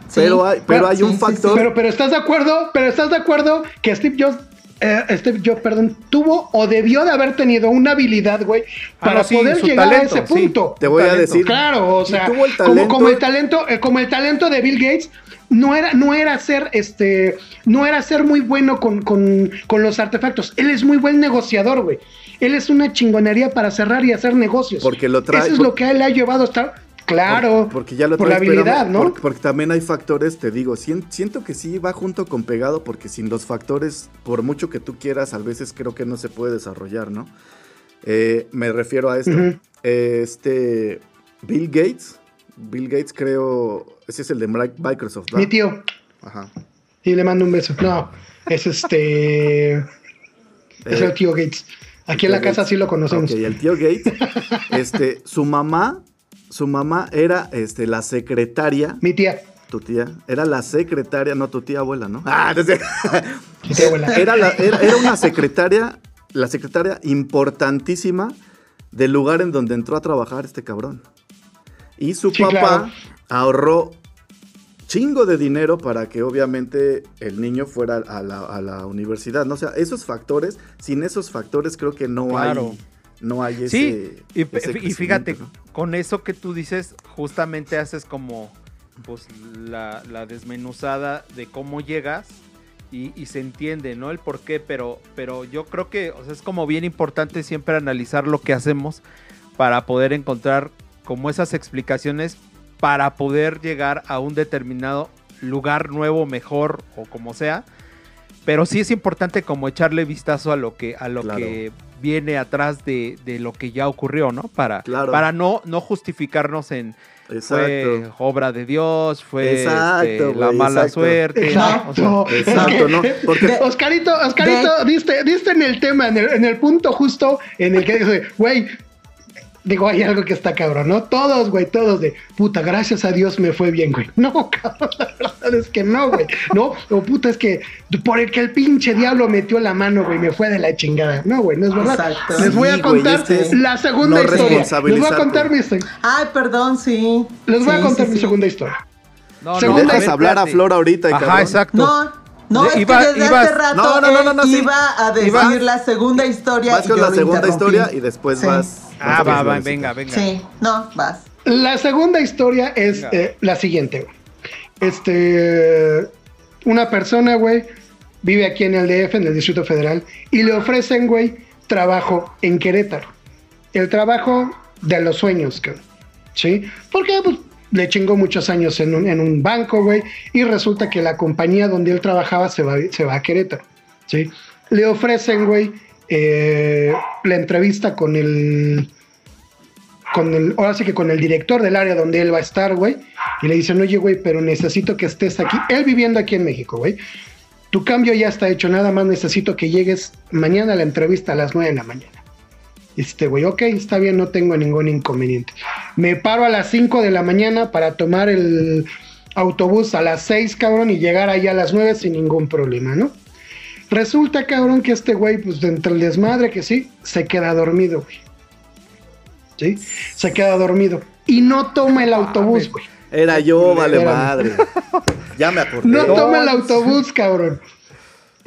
Sí.
Pero hay- pero hay un
sí,
factor-
sí.
Pero, pero estás de acuerdo, pero estás de acuerdo que Steve Jobs eh, Steve Jobs, perdón, tuvo o debió de haber tenido una habilidad, güey,
Ah,
para
sí,
poder llegar
talento,
a ese
sí.
punto.
Te voy a decir.
Claro, o sea,
tuvo el
como, como el talento, eh, como el talento de Bill Gates, no era, no era ser, este, no era ser muy bueno con, con- con los artefactos. Él es muy buen negociador, güey. Él es una chingonería para cerrar y hacer negocios.
Porque lo trae-
Eso es
por-
lo que a él le ha llevado a estar. Claro.
Por- porque ya lo
por la habilidad, ¿no?
Porque, porque también hay factores, te digo, sien- siento que sí va junto con pegado, porque sin los factores, por mucho que tú quieras, a veces creo que no se puede desarrollar, ¿no? Eh, me refiero a esto. Eh, este, Bill Gates, Bill Gates creo, ese es el de Mi- Microsoft, ¿va?
Mi tío.
Ajá.
Y le mando un beso. No, es este. es
Eh,
el tío Gates. Aquí en la casa
Gates.
sí lo conocemos.
Ok, el tío Gates, este, su mamá, su mamá era este, la secretaria
Mi tía.
Tu tía. Era la secretaria, no tu tía abuela, ¿no? Ah, no.
Mi tía abuela.
Era, la- era, era una secretaria, la secretaria importantísima del lugar en donde entró a trabajar este cabrón. Y su
Sí,
papá
claro.
Ahorró chingo de dinero para que obviamente el niño fuera a la, a la universidad. ¿no? O sea, esos factores, sin esos factores creo que no
Claro.
hay. No hay ese.
Sí, y,
ese
y fíjate, con eso que tú dices, justamente haces como pues la, la desmenuzada de cómo llegas y, y se entiende, ¿no? El por qué, pero, pero yo creo que o sea, es como bien importante siempre analizar lo que hacemos para poder encontrar como esas explicaciones para poder llegar a un determinado lugar nuevo, mejor o como sea. Pero sí es importante como echarle vistazo a lo que, a lo
Claro.
que viene atrás de, de lo que ya ocurrió, ¿no? Para,
Claro.
para no, no justificarnos en fue obra de Dios, fue
Exacto,
este, la mala
exacto.
suerte. ¿no? O sea,
Exacto.
Exacto, ¿no? Porque
Oscarito, Oscarito, diste, diste en el tema, en el, en el punto justo en el que dice, güey, digo, hay algo que está cabrón, ¿no? Todos, güey, todos de, puta, gracias a Dios me fue bien, güey. No, cabrón, la verdad es que no, güey. No, o puta, es que por el que el pinche diablo metió la mano, güey, me fue de la chingada. No, güey, no es verdad.
Exacto.
Les voy a
Sí, güey,
contar
este es
la segunda
no
historia. Les voy a contar mi historia.
Ay, perdón, sí.
Les voy
Sí,
a contar
sí,
mi
sí.
segunda historia.
no, no,
Segunda-
a
dejas
ver,
hablar a. Flor ahorita,
Ajá,
cabrón.
exacto.
No, no, es
iba-
que desde
ibas-
hace rato
No, no, no, no, no,
él
sí.
iba a decir
Ibas-
la segunda historia.
Vas con la segunda
interrumpí.
historia y después
Sí.
vas.
Ah, va, va, venga, venga.
Sí, no, vas.
La segunda historia es eh, la siguiente. güey. Este, una persona, güey, vive aquí en el DF, en el Distrito Federal, y le ofrecen, güey, trabajo en Querétaro. El trabajo de los sueños, cabrón. ¿Sí? Porque pues, le chingó muchos años en un, banco, güey, y resulta que la compañía donde él trabajaba se va, se va a Querétaro. ¿Sí? Le ofrecen, güey, eh, la entrevista con el con el, ahora sí que con el director del área donde él va a estar, güey, y le dicen, oye, güey, pero necesito que estés aquí, él viviendo aquí en México, güey, tu cambio ya está hecho, nada más necesito que llegues mañana a la entrevista a las 9 de la mañana. Y este, güey, ok, está bien, no tengo ningún inconveniente. Me paro a las 5 de la mañana para tomar el autobús a las 6, cabrón, y llegar ahí a las 9 sin ningún problema, ¿no? Resulta, cabrón, que este güey, pues entre el desmadre que sí, se queda dormido, güey. ¿Sí? Se queda dormido. Y no toma el autobús, güey.
Era yo, vale madre. Ya me acordé.
No toma el autobús, cabrón.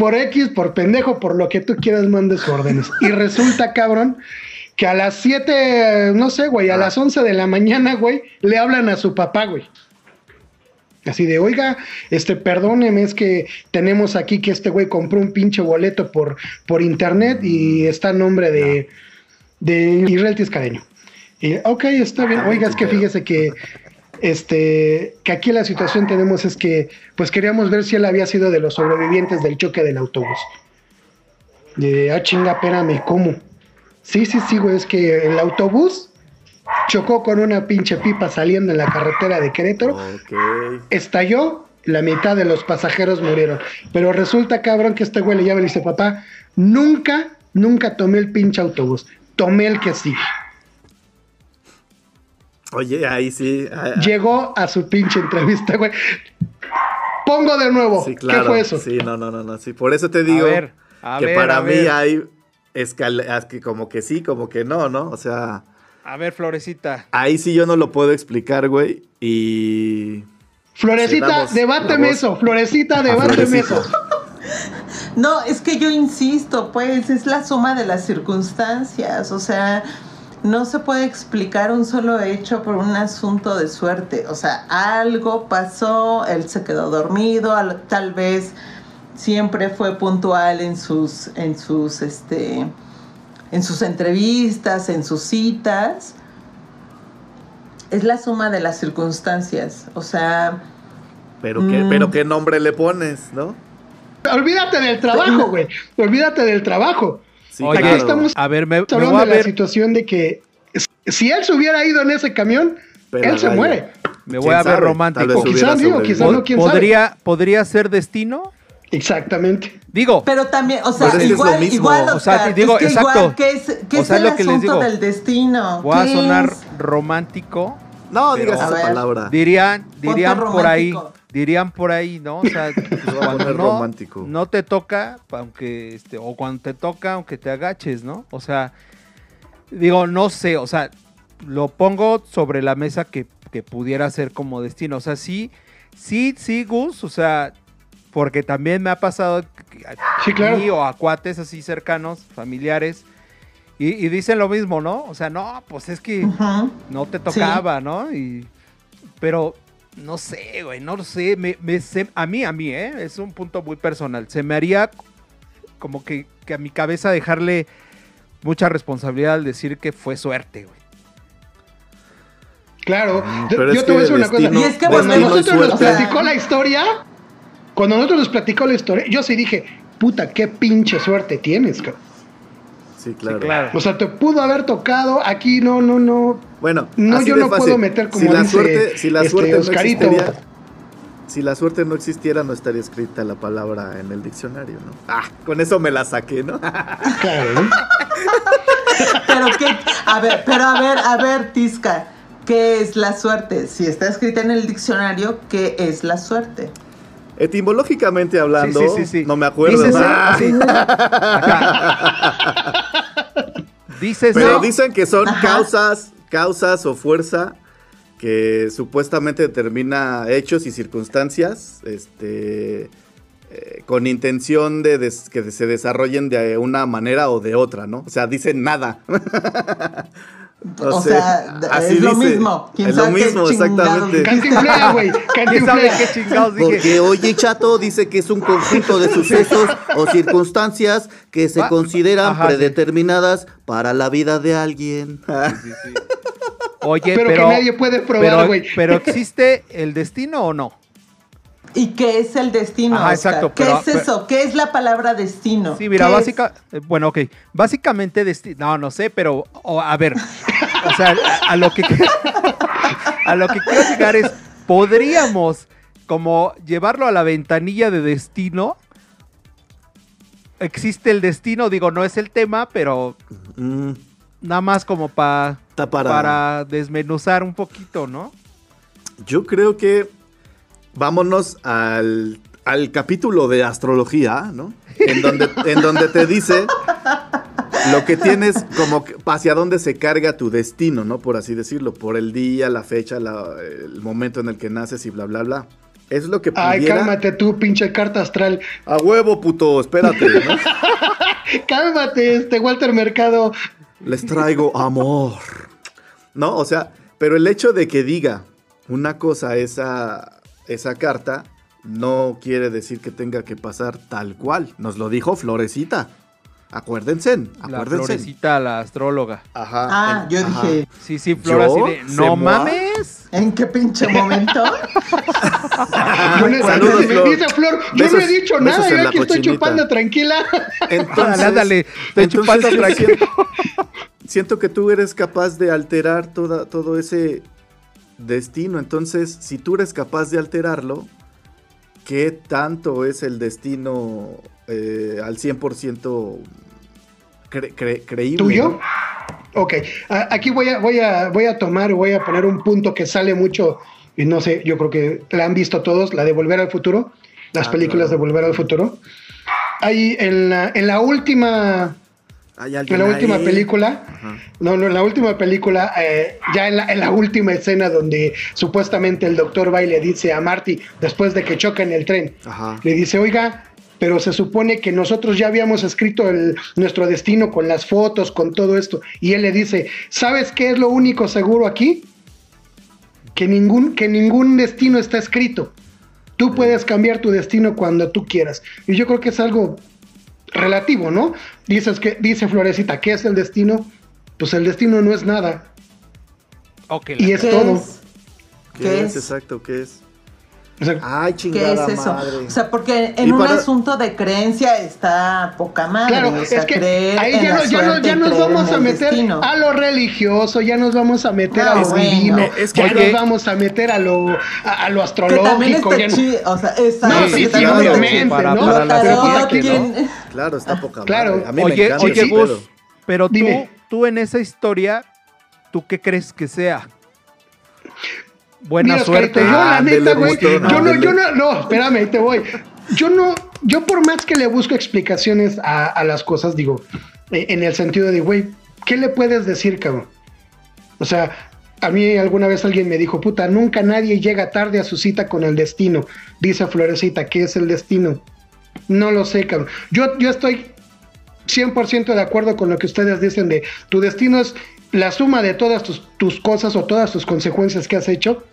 Por X, por pendejo, por lo que tú quieras, mandes órdenes. Y resulta, cabrón, que a las 7, no sé, güey, a las 11 de la mañana, güey, le hablan a su papá, güey. Así de, oiga, este, perdóneme, es que tenemos aquí que este güey compró un pinche boleto por, por internet y está a nombre de, de Israel Tiscareño. Y, ok, está bien. Oiga, es que fíjese que este que aquí la situación tenemos es que pues queríamos ver si él había sido de los sobrevivientes del choque del autobús. De, ah, chinga, espérame, ¿cómo? Sí, sí, sí, güey, es que el autobús chocó con una pinche pipa saliendo en la carretera de Querétaro estalló, la mitad de los pasajeros murieron. Pero resulta, cabrón, que este güey le llama y le dice, papá, nunca, nunca tomé el pinche autobús. Tomé el que sigue.
Oye, ahí sí. ah, ah,
Llegó a su pinche entrevista, güey. Pongo de nuevo.
sí, claro.
¿Qué fue eso?
Sí, no, no, no, no. Sí, por eso te digo
ver, a
que
ver,
para
a
mí
ver.
hay escala, que como que sí, como que no, ¿no? O sea,
A ver, Florecita.
ahí sí yo no lo puedo explicar, güey. Y.
Florecita,
Sí,
debáteme eso. Florecita, debáteme eso.
No, es que yo insisto, pues es la suma de las circunstancias, o sea, no se puede explicar un solo hecho por un asunto de suerte, o sea, algo pasó, él se quedó dormido, al- tal vez siempre fue puntual en sus, en sus, este, en sus entrevistas, en sus citas. Es la suma de las circunstancias, o sea,
Pero qué,
Mm.
pero qué nombre le pones, ¿no?
Olvídate del trabajo, güey. Olvídate del trabajo.
Sí,
Oye,
Aquí estamos
a ver, me, me
hablando
voy a
de la
ver,
situación de que si él se hubiera ido en ese camión,
Pero
él se muere.
me voy
¿Quién
a ver
sabe?
Romántico.
vez
O quizá
hubiera
digo,
sobrevivido.
quizá no, quién sabe.
¿Podría, ¿Podría ser destino?
Exactamente.
Digo,
Pero también, o sea, igual,
lo mismo.
igual,
O sea,
Oscar,
digo,
es que
exacto.
igual, ¿qué es, qué
O
es
sea,
el
lo que les
asunto
digo.
del destino?
voy a
¿Qué
sonar
es?
romántico.
No digas esa palabra.
Dirían, dirían por ahí. Dirían por ahí, ¿no? O sea, pues,
a
cuando no,
romántico.
no te toca, aunque este, o cuando te toca, aunque te agaches, ¿no? O sea, digo, no sé, o sea, lo pongo sobre la mesa que, que pudiera ser como destino. O sea, sí, sí, sí, Gus, o sea, porque también me ha pasado a
Sí, claro.
mí o a cuates así cercanos, familiares, y, y dicen lo mismo, ¿no? O sea, no, pues es que no te tocaba, ¿no? Y, pero no sé, güey, no lo sé. Me, me se- a mí, a mí, ¿eh? Es un punto muy personal. Se me haría como que, que a mi cabeza dejarle mucha responsabilidad al decir que fue suerte, güey.
Claro.
Mm,
Yo-
pero
yo
es
te voy a decir una cosa.
Y es que
Cuando nosotros nos platicó la historia, cuando nosotros nos platicó la historia, yo sí dije, puta, qué pinche suerte tienes, cabrón.
Sí, claro.
Sí, claro.
O sea, te pudo haber tocado, aquí no, no, no.
Bueno,
No,
así
yo
de
no
fácil.
puedo meter como
si la
dice,
suerte, si la
este,
suerte no
Oscarito.
existiera, si la suerte no existiera, no estaría escrita la palabra en el diccionario, ¿no? Ah, con eso me la saqué, ¿no?
Claro, ¿no?
Pero qué, a ver, pero a ver, a ver, Tisca, ¿qué es la suerte? Si está escrita en el diccionario, ¿qué es la suerte?
Etimológicamente hablando,
Sí, sí, sí, sí.
no me acuerdo.
Dícese-
Ah, Pero dicen que son
Ajá.
causas, causas o fuerza que supuestamente determina hechos y circunstancias, este, eh, con intención de des- que se desarrollen de una manera o de otra, ¿no? O sea, dicen nada.
O sea,
así
es lo
dice.
mismo. ¿Quién
Es lo
sabe qué
mismo,
chingados
exactamente.
Cantinflea, güey.
¿Quién sabe
Cantinflea.
qué chingados dije?
Porque oye, chato, dice que es un conjunto de sucesos o circunstancias que se consideran
ajá, sí.
predeterminadas para la vida de alguien.
Sí, sí. Oye,
Pero,
pero,
que nadie puede probar,
pero,
güey.
pero ¿existe el destino o no?
¿Y qué es el destino?
Ajá, exacto,
¿Qué
pero-
es eso? ¿Qué es la palabra destino?
Sí, mira, básica, eh, bueno, ok, básicamente desti- no, no sé, pero o, a ver, o sea, a, a lo que a lo que quiero llegar es podríamos como llevarlo a la ventanilla de destino. Existe el destino, digo, no es el tema, pero
Mm,
nada más como pa-
para
desmenuzar un poquito, ¿no?
Yo creo que vámonos al, al capítulo de astrología, ¿no? En donde, en donde te dice lo que tienes como hacia dónde se carga tu destino, ¿no? Por así decirlo, por el día, la fecha, la- el momento en el que naces y bla, bla, bla. Es lo que pudiera...
Ay, cálmate tú, pinche carta astral.
A huevo, puto, espérate, ¿no?
Cálmate, este Walter Mercado.
Les traigo amor. ¿No? O sea, pero el hecho de que diga una cosa esa, esa carta no quiere decir que tenga que pasar tal cual. Nos lo dijo Florecita. Acuérdense,
La
acuérdense.
florecita, la astróloga.
Ajá.
Ah,
en-
yo
ajá.
dije,
Sí, sí, Flora, así
¿Yo?
de,
¿Se
no mames.
¿en qué pinche momento?
Yo no-
Saludos, Flor.
dice Flor, yo
Besos-
no he dicho nada, yo aquí estoy
cochinita.
chupando tranquila.
Entonces,
Ándale, ándale, estoy chupando
yo
tranquilo.
Siento, siento que tú eres capaz de alterar toda, todo ese destino. Entonces, si tú eres capaz de alterarlo, ¿qué tanto es el destino eh, al 100% cre- cre- creíble?
¿Tuyo?
no?
Ok, a- aquí voy a, voy, a, voy a tomar, voy a poner un punto que sale mucho, y no sé, yo creo que la han visto todos, la de Volver al Futuro, las
Ah,
películas
claro.
de Volver al Futuro. Ahí en la, en la última,
¿Hay
en la última
ahí?
película,
Ajá.
no, no, en la última película, eh, ya en la, en la última escena donde supuestamente el doctor va y le dice a Marty, después de que choca en el tren,
Ajá.
le dice, oiga, pero se supone que nosotros ya habíamos escrito el- nuestro destino con las fotos, con todo esto. Y él le dice, ¿sabes qué es lo único seguro aquí? Que ningún, que ningún destino está escrito. Tú puedes cambiar tu destino cuando tú quieras. Y yo creo que es algo relativo, ¿no? Dices que, dice Florecita, ¿qué es el destino? Pues el destino no es nada.
Ok,
Y es
¿Qué
todo.
¿Qué es?
es?
exacto? ¿Qué es? Ay,
¿Qué
chingada
es eso?
madre.
O sea, porque en
Y
un
para-
asunto de creencia está poca madre.
Claro,
o sea,
es que
creer
ahí
en
ya,
la
no- ya, no- ya nos
creer
vamos a meter
destino.
a lo religioso, ya nos vamos a meter
Ah,
a lo
bueno.
divino,
Es
ya
que-
nos
Oye.
vamos a meter a lo, a, a lo
Que también
astrológico.
está
ya no-
o sea, exacto,
No,
que
sí, sí, obviamente,
para-
¿no?
para
Lo
la
tarot,
persona que
¿quién-
no.
Claro, está poca
Claro.
madre. A mí
Oye, pero tú, tú en esa historia, ¿tú qué crees que sea? Buena
Mira,
suerte.
Yo la
Ándele,
neta, güey, yo no, yo no, no, espérame, ahí te voy. Yo no, yo por más que le busco explicaciones a, a las cosas, digo, eh, en el sentido de, güey, ¿qué le puedes decir, cabrón? O sea, a mí alguna vez alguien me dijo, puta, nunca nadie llega tarde a su cita con el destino. Dice Florecita, ¿qué es el destino? No lo sé, cabrón. Yo, yo estoy 100% de acuerdo con lo que ustedes dicen de tu destino es la suma de todas tus, tus cosas o todas tus consecuencias que has hecho.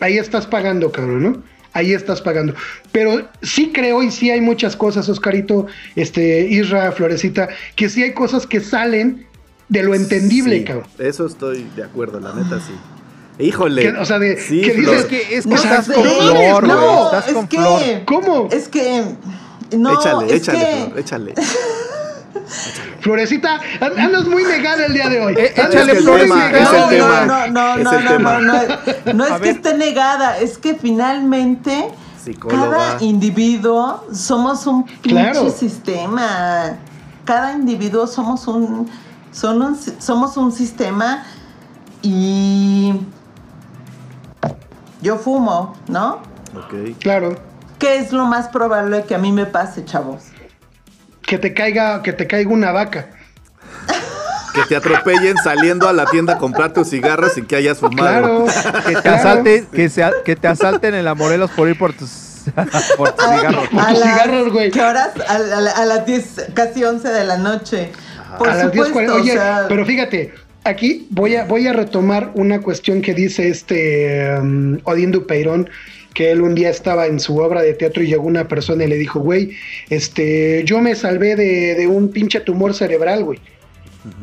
Ahí estás pagando, cabrón, ¿no? Ahí estás pagando. Pero sí creo y sí hay muchas cosas, Oscarito, este, Isra, Florecita, que sí hay cosas que salen de lo entendible,
Sí,
cabrón.
Eso estoy de acuerdo, la neta sí. Híjole.
Que, o sea, de-
Sí,
que dices
Es que, es que
No
estás con flor,
no,
estás con flor.
¿Cómo?
Es que. No,
échale,
es
échale,
que,
Flor, échale.
Florecita, an- andas muy negada el día de hoy.
Eh, échale flores
no, no, no,
es
no, no, no, no, no es que esté negada, es que finalmente
Psicóloga.
cada individuo somos un pinche
Claro.
sistema. Cada individuo somos un, son un somos un sistema y yo fumo, ¿no?
Ok.
Claro.
¿Qué es lo más probable que a mí me pase, chavos?
Que te caiga, que te caiga una vaca.
Que te atropellen saliendo a la tienda a comprar tus cigarros sin que hayas fumado.
Claro.
Que te,
claro.
asalten, que, se- que te asalten en la Morelos por ir por tus, por tus cigarros.
Por tus cigarros, güey.
¿Qué horas? A, a la- a las 10, casi 11 de la noche. Por
a las
supuesto,
10:40.
o
Oye,
sea,
pero fíjate, aquí voy a, voy a retomar una cuestión que dice este um, Odín Dupeirón, que él un día estaba en su obra de teatro y llegó una persona y le dijo, güey, este, yo me salvé de, de un pinche tumor cerebral, güey.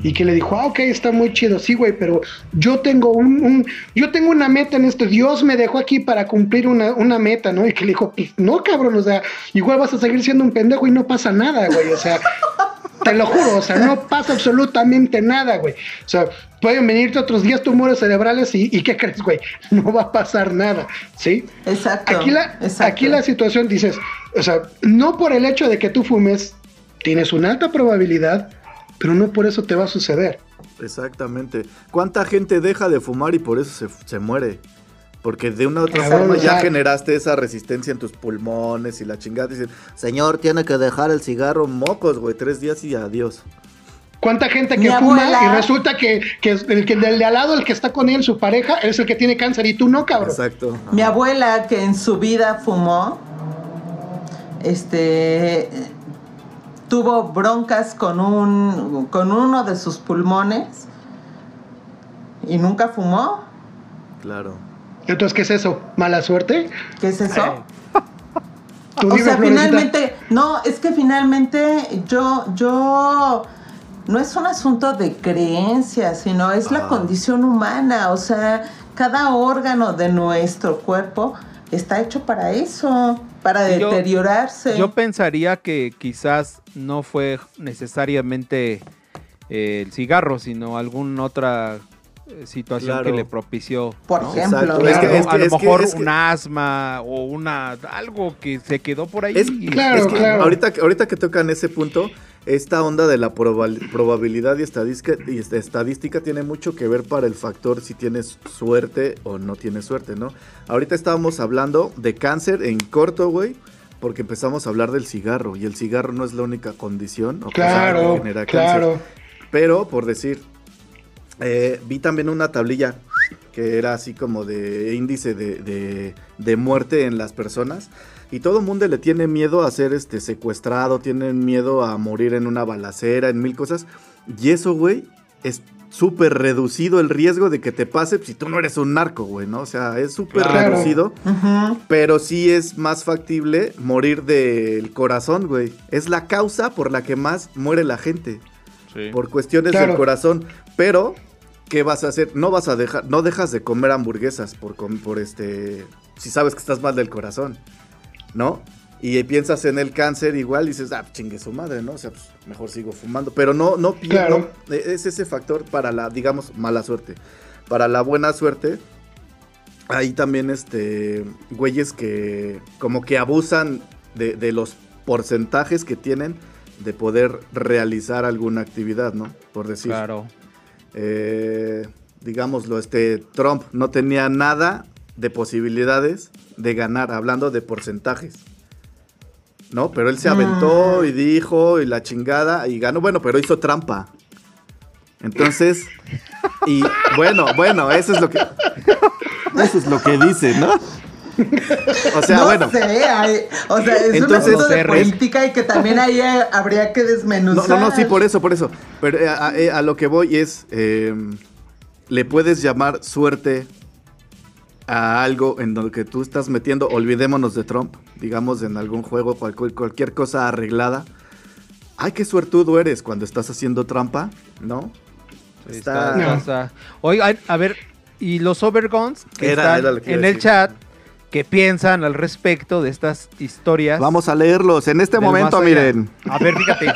Y que le dijo, ah, ok, está muy chido, sí, güey, pero yo tengo un, un- yo tengo una meta en esto, Dios me dejó aquí para cumplir una, una meta, ¿no? Y que le dijo, pues no, cabrón, o sea, igual vas a seguir siendo un pendejo y no pasa nada, güey, o sea, te lo juro, o sea, no pasa absolutamente nada, güey. O sea, pueden venirte otros 10 tumores cerebrales y, y ¿qué crees, güey? No va a pasar nada, ¿sí?
Exacto.
Aquí la,
exacto.
aquí la situación dices, o sea, no por el hecho de que tú fumes, tienes una alta probabilidad, pero no por eso te va a suceder.
Exactamente. ¿Cuánta gente deja de fumar y por eso se, se muere? Porque de una u otra
Cabrón,
forma
o
ya
sea-
generaste esa resistencia en tus pulmones y la chingada. Dicen, señor, tiene que dejar el cigarro mocos, güey, tres días y adiós.
¿Cuánta gente
Mi
que fuma
abuela-
y resulta que, que el que el de al lado, el que está con él, su pareja, es el que tiene cáncer y tú no, cabrón?
Exacto.
Mi abuela, que en su vida fumó, este, tuvo broncas con, un, con uno de sus pulmones y nunca fumó.
Claro.
Entonces, ¿qué es eso? ¿Mala suerte?
¿Qué es eso? O
dime,
sea,
Florecita.
finalmente, no, es que finalmente yo, yo, no es un asunto de creencia, sino es la
Ah.
condición humana. O sea, cada órgano de nuestro cuerpo está hecho para eso, para
yo-
deteriorarse.
Yo pensaría que quizás no fue necesariamente eh, el cigarro, sino alguna otra situación
Claro.
que le propició.
Por
¿no?
ejemplo.
Es que-
a lo-
es
a lo
es que-
mejor
es que-
un asma o una algo que se quedó por ahí.
Es,
Claro,
es que
claro.
ahorita, que- ahorita que tocan ese punto, esta onda de la probal- probabilidad y estadística, y est- estadística tiene mucho que ver para el factor si tienes suerte o no tienes suerte, ¿no? Ahorita estábamos hablando de cáncer en corto, güey, porque empezamos a hablar del cigarro y el cigarro no es la única condición o cosa que
Claro,
genera
claro.
cáncer. Pero, por decir, eh, vi también una tablilla que era así como de índice de, de- de muerte en las personas. Y todo el mundo le tiene miedo a ser este, secuestrado, tienen miedo a morir en una balacera, en mil cosas. Y eso, güey, es súper reducido el riesgo de que te pase si tú no eres un narco, güey, ¿no? O sea, es súper
Claro.
reducido. Pero sí es más factible morir del corazón, güey. Es la causa por la que más muere la gente.
Sí.
Por cuestiones
Claro.
del corazón. Pero, ¿qué vas a hacer? No vas a dejar, no dejas de comer hamburguesas por, por este. Si sabes que estás mal del corazón. ¿No? Y piensas en el cáncer igual y dices, ah, chingue su madre, ¿no? O sea, pues mejor sigo fumando. Pero no, no
Claro.
no, es ese factor para la, digamos, mala suerte. Para la buena suerte, hay también este güeyes que como que abusan de, de los porcentajes que tienen de poder realizar alguna actividad, ¿no? Por decir,
Claro.
eh, digámoslo, este Trump no tenía nada de posibilidades de ganar, hablando de porcentajes. ¿No? Pero él se aventó y dijo y la chingada y ganó, bueno, pero hizo trampa. Entonces, y bueno, bueno, eso es lo que eso es lo que dice, ¿no? O sea,
no
bueno.
sé, hay- o sea, es
Entonces,
un asunto de política y que también ahí eh, habría que
No,
desmenuzar.
no, no, sí, por eso, por eso. Pero eh, a, a- a lo que voy es, eh, le puedes llamar suerte a algo en lo que tú estás metiendo, olvidémonos de Trump, digamos en algún juego, cualquier, cualquier cosa arreglada. Ay, qué suertudo eres cuando estás haciendo trampa, ¿no?
Está,
No.
Oigan, a ver, y los overguns que
Era-
están
era lo que iba
en el
decir.
chat, ¿qué piensan al respecto de estas historias?
Vamos a leerlos en este momento, miren.
A ver, fíjate.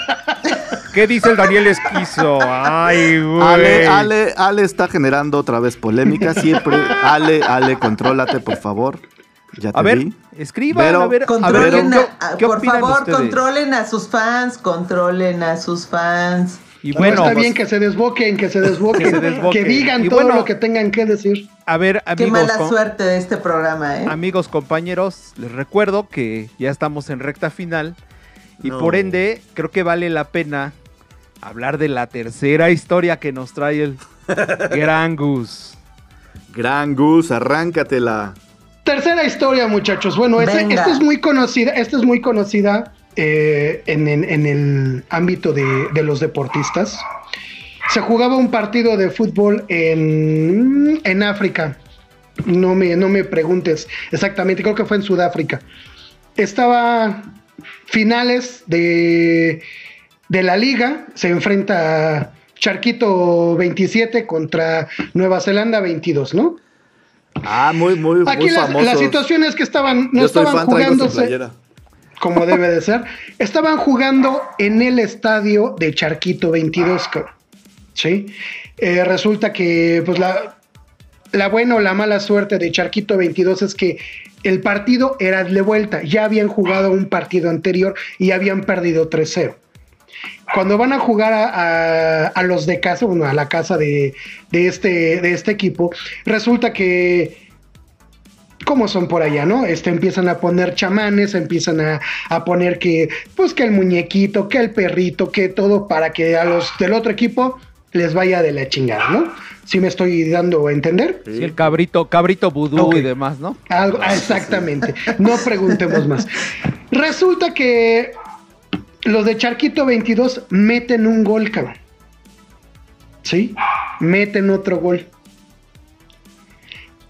¿Qué dice el Daniel Esquizo? Ay, güey.
Ale, Ale, Ale está generando otra vez polémica, siempre. Ale, Ale, contrólate, por favor. Ya te
A ver,
vi.
escriban,
Vero,
a ver, a ver,
Controlen,
¿qué-
a-
qué
por favor,
ustedes?
controlen a sus fans, controlen a sus fans.
Y
No,
bueno,
está
pues,
bien que se desboquen, que se desboquen,
Que se desboquen.
que digan
Y
todo
bueno,
lo que tengan que decir.
a ver,
Qué
amigos,
mala
con-
suerte de este programa, ¿eh?
amigos, compañeros, les recuerdo que ya estamos en recta final y
No.
por ende creo que vale la pena hablar de la tercera historia que nos trae el Gran Gus.
Gran Gus, arráncatela.
Tercera historia, muchachos. Bueno, este-
Venga.
esta es muy conocida, esta es muy conocida eh, en, en- en el ámbito de, de los deportistas. Se jugaba un partido de fútbol en, en África. No me, no me preguntes exactamente, creo que fue en Sudáfrica. Estaba finales de, de la liga, se enfrenta Charquito 27 contra Nueva Zelanda 22, ¿no?
Ah, muy, muy,
Aquí
muy
la,
famosos.
la situación es que estaban, no
Yo soy
estaban
fan,
jugándose. Como debe de ser. Estaban jugando en el estadio de Charquito 22, cabrón. ¿sí? Eh, resulta que, pues, la, la buena o la mala suerte de Charquito 22 es que el partido era de vuelta. Ya habían jugado un partido anterior y habían perdido 3-0. Cuando van a jugar a, a- a los de casa, bueno, a la casa de, de este, de este equipo, resulta que como son por allá, ¿no? Este, empiezan a poner chamanes, empiezan a, a poner que, pues que el muñequito, que el perrito, que todo para que a los del otro equipo les vaya de la chingada, ¿no? Si me estoy dando a entender.
Sí, el cabrito, cabrito vudú y demás, ¿no?
Algo, ah, exactamente. No preguntemos más. Resulta que los de Charquito 22 meten un gol, cabrón. ¿Sí? Meten otro gol.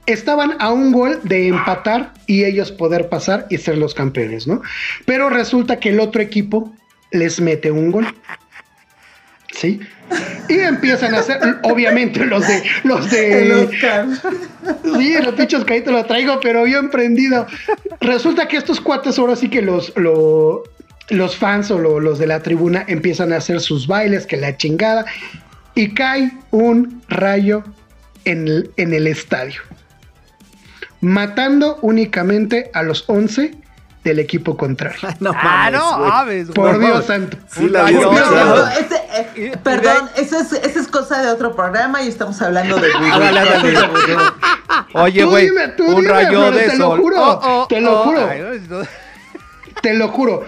Estaban a un gol de empatar y ellos poder pasar y ser los campeones, ¿no? Pero resulta que el otro equipo les mete un gol. ¿Sí? Y empiezan a hacer, obviamente, los de, los de. Sí, los pinchos caídos lo traigo, pero bien prendido. Resulta que estos cuates ahora sí que los, lo- los fans o lo- los de la tribuna empiezan a hacer sus bailes, que la chingada, y cae un rayo en el, en el estadio, matando únicamente a los 11 del equipo contrario.
No
ah,
mames,
no, aves, güey.
Por Dios santo.
Sí la
Ay,
había
no,
No,
escuchado.
no, ese, eh,
Y- y
perdón, eso es, es cosa de otro programa y estamos hablando de.
Oye,
Tú
güey,
dime, tú
un
dime,
rayo de
te lo
sol.
juro, te lo juro.
Ay, no, no.
Te lo juro.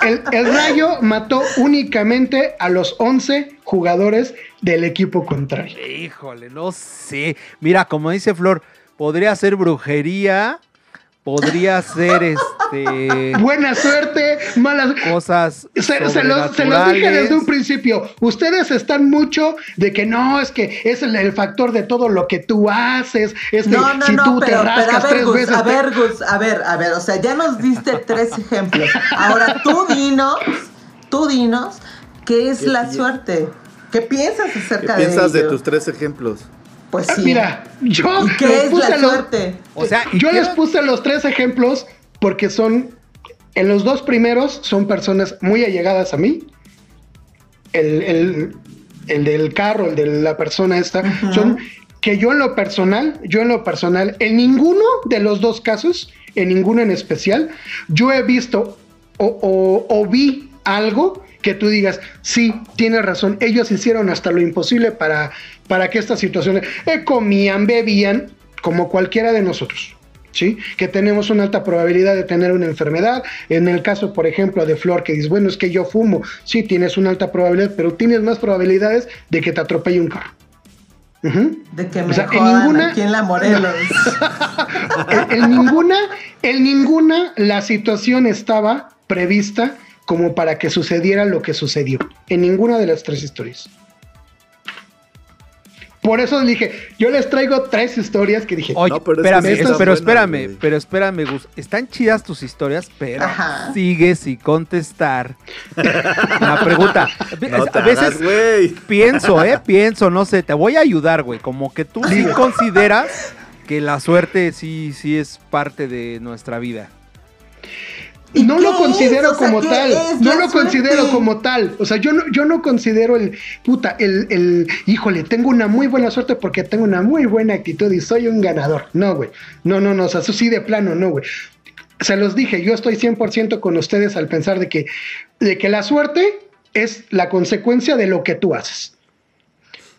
El, el rayo mató únicamente a los 11 jugadores del equipo contrario.
Híjole, no sé. Mira, como dice Flor, podría ser brujería, podría ser este
Buena suerte, mala
cosas
Se, se los, se los dije desde un principio. Ustedes están mucho de que no, es que es el, el factor de todo lo que tú haces. Es que
No, no,
si
no,
tú
pero,
te
pero a
rascas
ver,
tres
Gus,
veces.
a
te-
ver, Gus, a ver, a ver, o sea, ya nos diste tres ejemplos. Ahora tú dinos, tú dinos, ¿qué es
¿Qué
la suerte? ¿Qué piensas
¿Qué
acerca
piensas
de
de
ello?
tus tres ejemplos?
Pues
Ah,
sí.
Mira, yo
¿Y
les puse
la
los-
suerte?
O sea, y
yo les
quiero-
puse los tres ejemplos porque son, en los dos primeros son personas muy allegadas a mí. El, el- el del carro, el de la persona esta, son que yo en lo personal, yo en lo personal, en ninguno de los dos casos, en ninguno en especial, yo he visto o, o- o vi algo que tú digas, sí, tienes razón, ellos hicieron hasta lo imposible para, para que esta situación, eh, comían, bebían, como cualquiera de nosotros. ¿Sí? Que tenemos una alta probabilidad de tener una enfermedad. En el caso, por ejemplo, de Flor, que dice, bueno, es que yo fumo. Sí, tienes una alta probabilidad, pero tienes más probabilidades de que te atropelle un carro.
De que
O
me
sea, en
jodan
ninguna-
aquí en la Morelos.
en, en ninguna, en ninguna la situación estaba prevista como para que sucediera lo que sucedió. En ninguna de las tres historias. Por eso dije, yo les traigo tres historias que dije,
Oye,
No, pero
espérame, es- pero espérame,
güey.
pero espérame, Gus. Están chidas tus historias, pero
Ajá.
sigues sin contestar. La pregunta.
No
a veces
hagas,
pienso, ¿eh? Pienso, no sé, te voy a ayudar, güey. Como que tú sí consideras que la suerte sí, sí es parte de nuestra vida.
¿Y
no lo considero
es? O sea,
como
¿qué
tal. No lo considero como tal. O sea, yo no, yo no considero el puta, el, el híjole, tengo una muy buena suerte porque tengo una muy buena actitud y soy un ganador. No, güey. No, no, no. O sea, eso sí de plano, no, güey. Se los dije, yo estoy 100% con ustedes al pensar de que, de que la suerte es la consecuencia de lo que tú haces.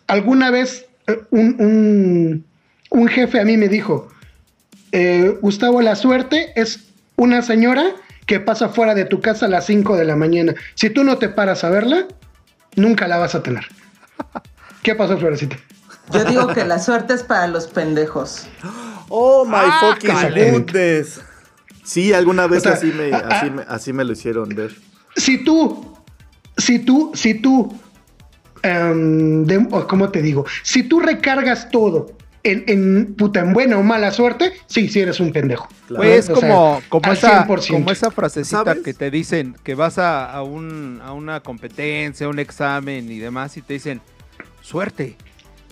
Alguna vez eh, un, un- un jefe a mí me dijo, eh, Gustavo, la suerte es una señora que pasa fuera de tu casa a las 5 de la mañana. Si tú no te paras a verla, nunca la vas a tener. ¿Qué pasó, Florecita?
Yo digo que la suerte es para los pendejos.
Oh my
Ah,
fucking goodness. Sí, alguna vez
O sea,
así, me,
ah,
así,
ah.
me, así me lo hicieron ver.
Si tú, si tú, si tú, em, de- o ¿cómo te digo? Si tú recargas todo en, en, puta, en buena o mala suerte, sí, sí eres un pendejo.
Claro.
Güey, es
O sea,
como, como, esa,
100%.
como esa frasecita
¿Sabes?
que te dicen que vas a, a un, a una competencia, un examen y demás y te dicen, suerte.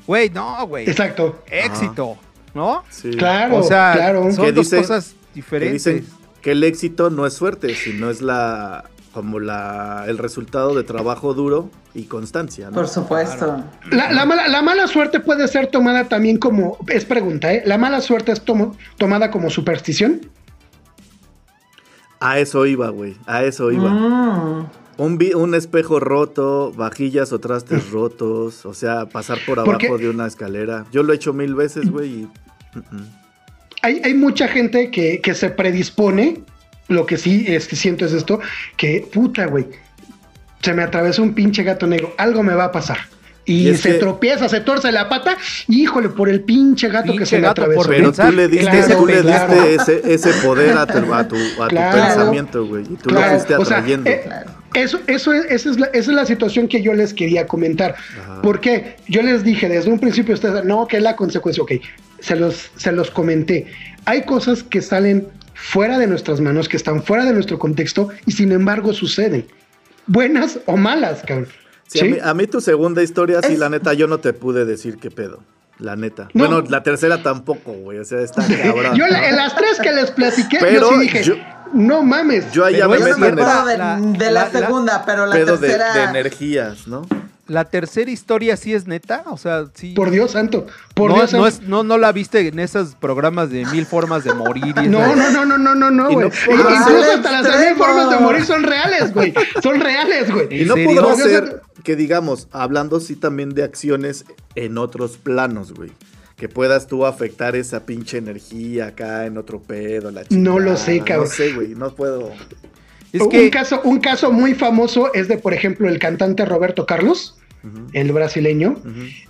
Güey, no, güey.
Exacto.
Éxito, ¿no?
Sí.
Claro,
o sea,
claro.
son
Que
dos
dicen-
cosas
Que
diferentes.
dicen que el éxito no es suerte, sino es la como la el resultado de trabajo duro y constancia, ¿no?
Por supuesto.
La, la mala, la mala suerte puede ser tomada también como, es pregunta, ¿eh? ¿La mala suerte es tomo- tomada como superstición?
A eso iba, güey. A eso iba.
Mm.
Un, vi- un espejo roto, vajillas o trastes rotos, o sea, pasar por abajo
Porque-
de una escalera. Yo lo he hecho mil veces, güey, y...
Hay, hay mucha gente que, que se predispone, lo que sí es que siento es esto, que puta, güey, se me atravesó un pinche gato negro, algo me va a pasar. Y, se
que-
tropieza, se torce la pata, híjole, por el pinche gato que se me atravesó.
por
Pero tú le diste,
claro,
tú le
claro.
diste ese, ese poder a tu, a tu, a tu
Claro.
pensamiento, güey. Y tú
Claro,
lo fuiste
o sea,
atrayendo.
eh. Eso, eso es, esa, es la, esa es la situación que yo les quería comentar.
Ajá.
Porque yo les dije desde un principio, ustedes, no, que es la consecuencia, ok, se los, se los comenté. Hay cosas que salen fuera de nuestras manos, que están fuera de nuestro contexto y sin embargo suceden. Buenas o malas, cabrón.
Sí,
¿Sí?
A, mí, a mí tu segunda historia, sí,
Es-
la neta, yo no te pude decir qué pedo. La neta.
No.
Bueno, la tercera tampoco, güey. O sea, está cabrón.
Yo en las tres que les platiqué,
Pero
yo sí dije,
yo-
no mames.
Yo ahí ya
Pero
me
Yo no
meto
me
en
acuerdo de,
La-
la,
la- la-
segunda, pero la
pedo de,
tercera.
de energías, ¿no?
La tercera historia sí es neta, o sea, sí.
Por Dios santo, por
no,
Dios
no,
santo.
es, no, no la viste en esos programas de mil formas de morir. y
No, no, no, no, no, no, no, güey. Incluso hasta las mil formas de morir son reales, güey. Son reales, güey.
¿En
Y no
serio?
podrá ser que, digamos, hablando sí también de acciones en otros planos, güey. Que puedas tú afectar esa pinche energía acá en otro pedo, la
No lo sé, cabrón.
No sé, güey, no puedo.
Es
un,
que
caso, un caso muy famoso es de, por ejemplo, el cantante Roberto Carlos, el brasileño.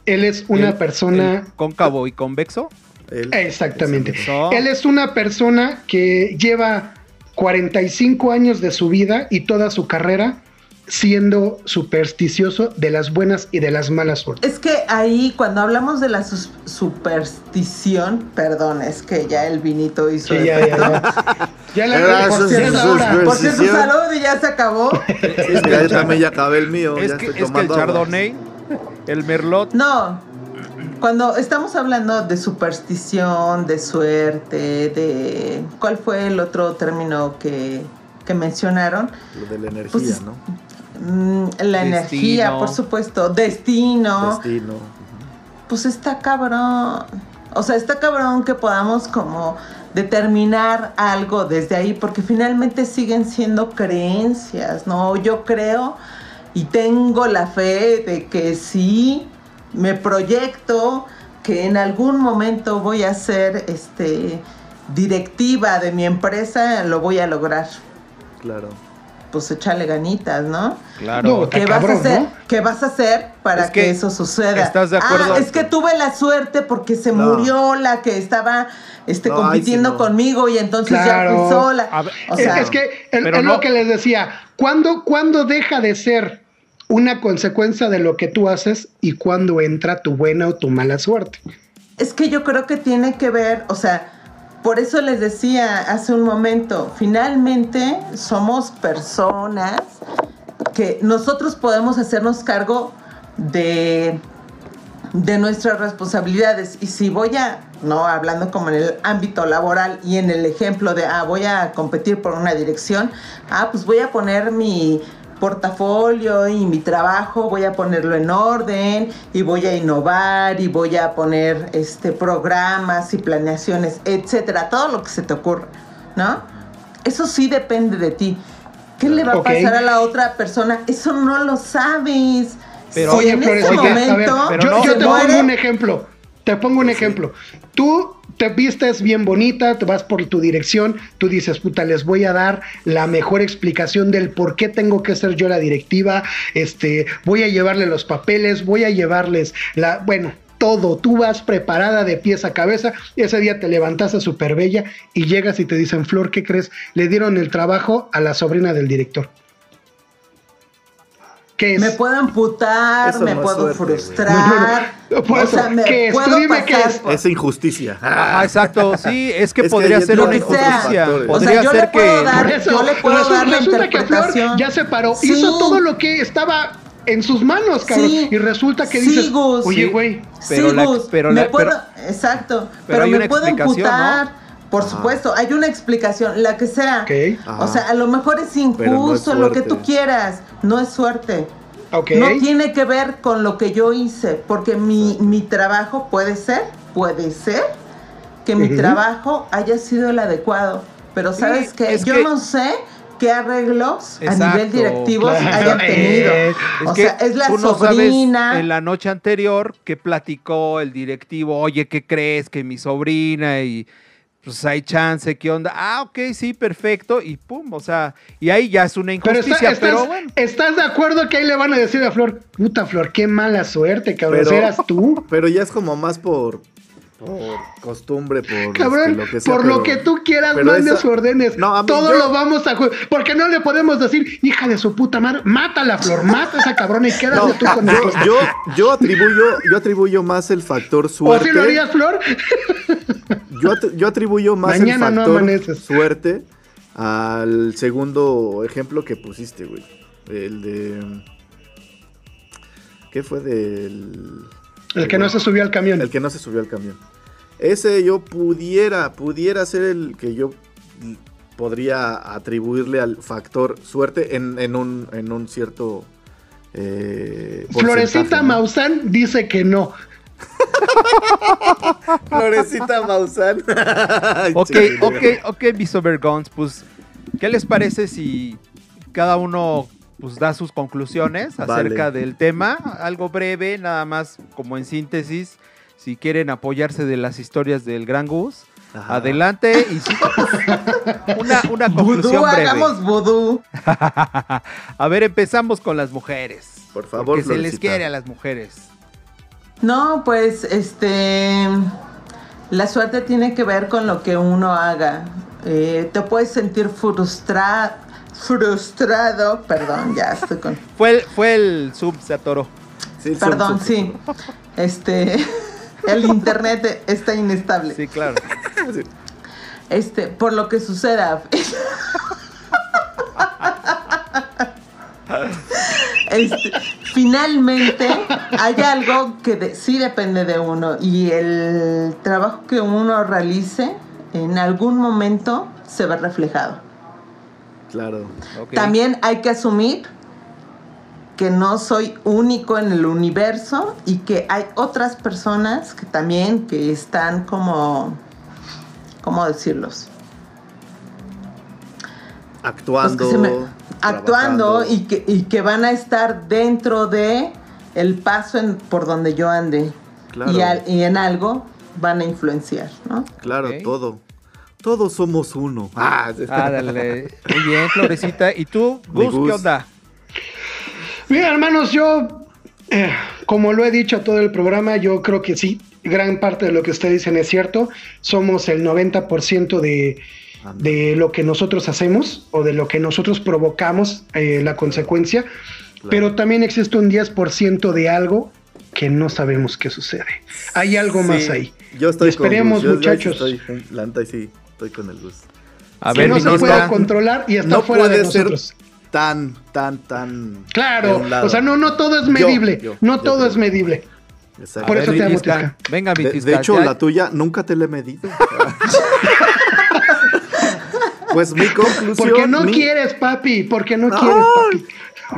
Él es una
el-
persona.
el cóncavo y convexo.
Él
Exactamente. Él es una persona que lleva 45 años de su vida y toda su carrera siendo supersticioso de las buenas y de las malas suertes.
Es que ahí, cuando hablamos de la sus- superstición, perdón, es que ya el vinito hizo.
Sí, ya, ya, ya. Ya la
Era
por
su-
cierto,
Por cierto, salud y ya se acabó.
Sí, mira, yo también ya acabé el mío.
Es
ya
que,
estoy
es que el. Chardonnay, el Merlot,
No, cuando estamos hablando de superstición, de suerte, de... ¿Cuál fue el otro término que, que mencionaron?
Lo de la energía,
Pues,
¿no?
Mm, la
Destino.
energía, por supuesto, destino.
Destino.
Pues está cabrón. O sea, está cabrón que podamos como determinar algo desde ahí, porque finalmente siguen siendo creencias, ¿no? Yo creo y tengo la fe de que sí me proyecto que en algún momento voy a ser este directiva de mi empresa, lo voy a lograr.
Claro.
Pues echarle ganitas, ¿no?
claro.
No,
¿Qué vas,
cabrón,
a hacer?
¿no?
¿Qué vas a hacer para
Es
que,
que,
eso suceda?
¿estás de acuerdo?
Ah, es que tuve la suerte porque se
No.
murió la que estaba este,
sí
compitiendo
no.
conmigo y entonces ya
Claro.
fui sola.
Ver,
o
Es-
sea,
es que es
no-
lo que les decía. ¿Cuándo, ¿Cuándo deja de ser una consecuencia de lo que tú haces y cuándo entra tu buena o tu mala suerte?
Es que yo creo que tiene que ver, o sea, por eso les decía hace un momento, finalmente somos personas que nosotros podemos hacernos cargo de, nuestras responsabilidades. Y si voy a, no hablando como en el ámbito laboral y en el ejemplo de, ah, voy a competir por una dirección, ah, pues voy a poner mi portafolio y mi trabajo, voy a ponerlo en orden y voy a innovar y voy a poner este programas y planeaciones, etcétera, todo lo que se te ocurra, ¿no? Eso sí depende de ti. ¿Qué le va a pasar a la otra persona? Eso no lo sabes.
Pero-
Si
Oye,
en
oye, ver,
momento
pero
yo,
no-
yo te
muere-
pongo un ejemplo. Te pongo un ejemplo. Tú te vistes bien bonita, te vas por tu dirección, tú dices, puta, les voy a dar la mejor explicación del por qué tengo que ser yo la directiva, este, voy a llevarle los papeles, voy a llevarles la, bueno, todo, tú vas preparada de pies a cabeza, ese día te levantaste súper bella y llegas y te dicen, Flor, ¿qué crees? Le dieron el trabajo a la sobrina del director. ¿Qué es?
Me puedo amputar,
Eso
me
no
puedo
suerte,
frustrar.
No, no, no. Por
o
eso,
sea, me
¿qué es? Tú
puedo
dime qué
pasar
es.
por-
Es injusticia.
Ah, exacto, sí, es que
Es
podría ser una injusticia.
O sea,
Podría
yo le
ser
puedo
que
dar-
Por eso,
yo le puedo
resulta,
dar la
resulta que Flor ya se paró,
Sí.
hizo todo lo que estaba en sus manos, cabrón.
Sí.
Y resulta que
Sí,
dices,
Gus.
oye,
Sí.
güey,
Pero
sí,
la- pero
me
la-
puedo,
pero-
exacto,
pero
pero,
hay
me
una
puedo
explicación,
Por supuesto, hay una explicación, la que sea. O sea, a lo mejor es
Pero no es
injusto, lo que tú quieras, no es suerte. No tiene que ver con lo que yo hice, porque mi, mi trabajo puede ser, puede ser que mi trabajo haya sido el adecuado. Pero sabes
Sí,
que yo
que-
no sé qué arreglos a nivel directivo
claro.
hayan tenido.
Es
o sea, es la
tú no
sobrina.
sabes en la noche anterior que platicó el directivo, oye, ¿qué crees? Que mi sobrina y pues hay chance, ¿qué onda? Ah, ok, sí, perfecto, y pum, o sea, y ahí ya es una
Pero, está-
injusticia,
estás,
pero bueno.
¿estás de acuerdo que ahí le van a decir a Flor, puta Flor, qué mala suerte, cabrón?
Pero-
¿Eras tú?
Pero ya es como más por, por costumbre, por
Cabrón,
este, lo que sea,
por
pero-
lo que tú quieras,
pero
mande
esa-
sus órdenes.
No, mí-
Todo
yo-
lo vamos a Porque no le podemos decir, hija de su puta madre, mátala, Flor, mata a esa cabrona y quédate
No,
tú con
yo,
nosotros.
yo, yo atribuyo, yo atribuyo más el factor
¿O
suerte.
si lo harías, Flor?
Yo, at- yo atribuyo más
Mañana
el factor suerte al segundo ejemplo que pusiste, güey. El de. ¿Qué fue del.
El que no se subió al camión.
El que no se subió al camión. Ese yo pudiera, pudiera ser el que yo podría atribuirle al factor suerte en, en un, en un cierto. eh,
Florecita
¿no?
Maussan dice que no.
Florecita Maussan.
Ok, ok, ok, mis overguns, pues, ¿qué les parece si cada uno pues da sus conclusiones
Vale.
acerca del tema? Algo breve, nada más como en síntesis, si quieren apoyarse de las historias del Gran Gus,
Ajá.
adelante y sí, una, una conclusión
Vudú,
breve.
hagamos vudú.
A ver, empezamos con las mujeres.
Por favor,
Porque se les quiere a las mujeres.
No, pues, este. La suerte tiene que ver con lo que uno haga. Eh, te puedes sentir frustrado, frustrado, perdón, ya estoy con...
Fue el, fue el sub, se atoró.
Sí, sí,
Perdón,
sí.
sí. Este, el internet está inestable.
Sí, claro.
Este, por lo que suceda. Este, finalmente hay algo que de- sí depende de uno y el trabajo que uno realice en algún momento se ve reflejado.
Claro.
También hay que asumir que no soy único en el universo y que hay otras personas que también que están como, ¿cómo decirlos?
Actuando.
Pues que se me- actuando y que, y que van a estar dentro de el paso en- por donde yo ande
Claro.
y, al- y en algo van a influenciar, ¿no?
Claro, todo. Todos somos uno. Ah,
dale. Muy bien, Florecita. ¿Y tú, Gus,
Gus.
qué onda?
Mira, hermanos, yo, eh, como lo he dicho todo el programa, yo creo que sí, gran parte de lo que ustedes dicen es cierto. Somos el 90% de, de lo que nosotros hacemos o de lo que nosotros provocamos, eh, la consecuencia. Pero también existe un 10% de algo que no sabemos qué sucede. Hay algo más ahí.
Yo estoy
Y esperemos,
con. Yo-
muchachos.
estoy- la neta, sí, estoy con el Gus.
A
que
ver,
no se
Vinista.
puede controlar y está
no
fuera de
puede ser
nosotros.
tan, tan, tan. de
Claro, o sea, no, no todo es medible.
yo,
no
yo
todo
creo.
es medible.
Exacto.
Por
A
eso
ver,
te amo. Tisca.
Venga,
De,
Vitisca.
de hecho,
ya-
la tuya nunca te la he medido. pues mi conclusión.
Porque no
mi-
quieres, papi. Porque no
No.
quieres, papi.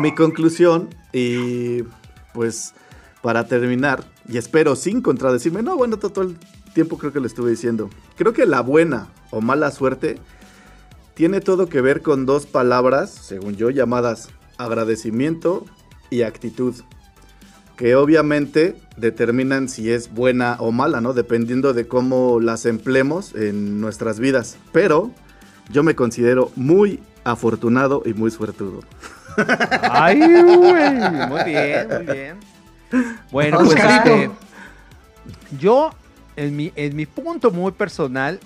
Mi conclusión, y pues para terminar, y espero sin contradecirme, no, bueno, to- todo el tiempo creo que lo estuve diciendo. Creo que la buena o mala suerte tiene todo que ver con dos palabras, según yo, llamadas agradecimiento y actitud. Que obviamente determinan si es buena o mala, ¿no? Dependiendo de cómo las empleemos en nuestras vidas. Pero yo me considero muy afortunado y muy suertudo.
Ay, güey. Muy bien, muy bien. Bueno, pues este, yo, en mi, en mi punto muy personal,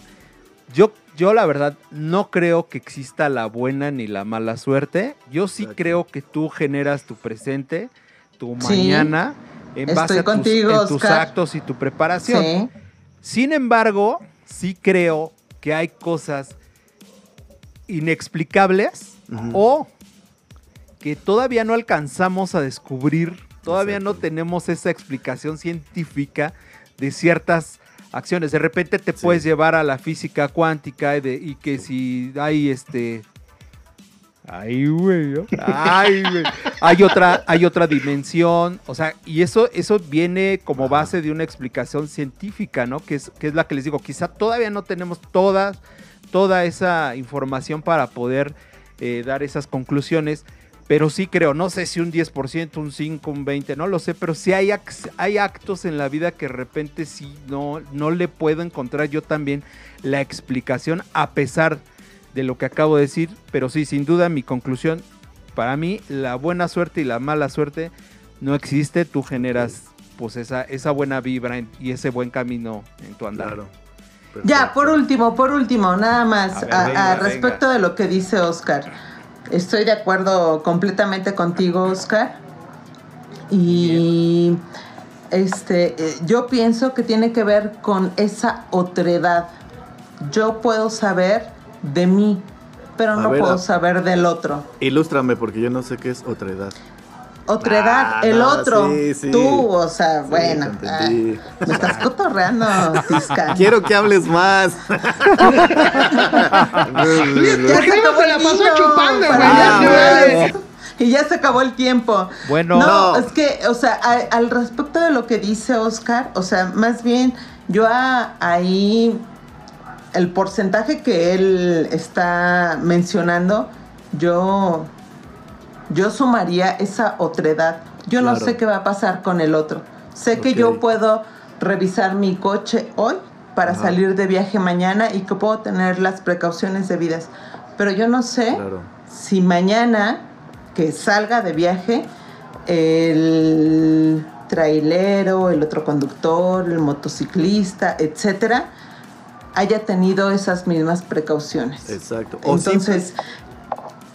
yo, yo la verdad no creo que exista la buena ni la mala suerte. Yo sí
Exacto.
creo que tú generas tu presente, tu
Sí.
mañana, en
Estoy
base a tus,
contigo,
en tus
Oscar.
actos y tu preparación.
Sí.
Sin embargo, sí creo que hay cosas inexplicables o que todavía no alcanzamos a descubrir, todavía no tenemos esa explicación científica de ciertas acciones. De repente te
Sí.
puedes llevar a la física cuántica y, de- y que si hay este... Ay, güey. ¿no? Ay, güey. Hay otra, hay otra dimensión. O sea, y eso, eso viene como base de una explicación científica, ¿no? Que es, que es la que les digo. Quizá todavía no tenemos todas, toda esa información para poder eh, dar esas conclusiones. Pero sí creo, no sé si un 10%, un 5, un 20, no lo sé, pero sí hay, hay actos en la vida que de repente sí no, no le puedo encontrar yo también la explicación a pesar de lo que acabo de decir, pero sí, sin duda mi conclusión, para mí la buena suerte y la mala suerte no existe, tú generas pues esa, esa buena vibra en- y ese buen camino en tu andar.
Claro.
Ya, por último, por último, nada más,
A ver,
a-
venga,
a respecto
venga.
de lo que dice Oscar. Estoy de acuerdo completamente contigo, Oscar. Y este, eh, yo pienso que tiene que ver con esa otredad. Yo puedo saber de mí, pero
A
no
ver,
puedo saber del otro.
Ilústrame porque yo no sé qué es otra edad.
Otredad,
Ah,
el
no,
otro,
sí, sí.
tú, o sea,
Sí,
bueno,
te
ah, me estás cotorreando, Tisca.
Quiero que hables más.
Ya
¿Por qué
se acabó
la chupando,
güey? Ah.
Y ya se acabó el tiempo.
Bueno.
no,
No.
es que, o sea, a- al respecto de lo que dice Oscar, o sea, más bien yo a- ahí el porcentaje que él está mencionando, yo yo sumaría esa otredad. Yo no sé qué va a pasar con el otro. Sé que yo puedo revisar mi coche hoy para
Ajá.
salir de viaje mañana y que puedo tener las precauciones debidas. Pero yo no sé
Claro. si
mañana que salga de viaje el trailero, el otro conductor, el motociclista, etcétera, haya tenido esas mismas precauciones.
Exacto. O
Entonces,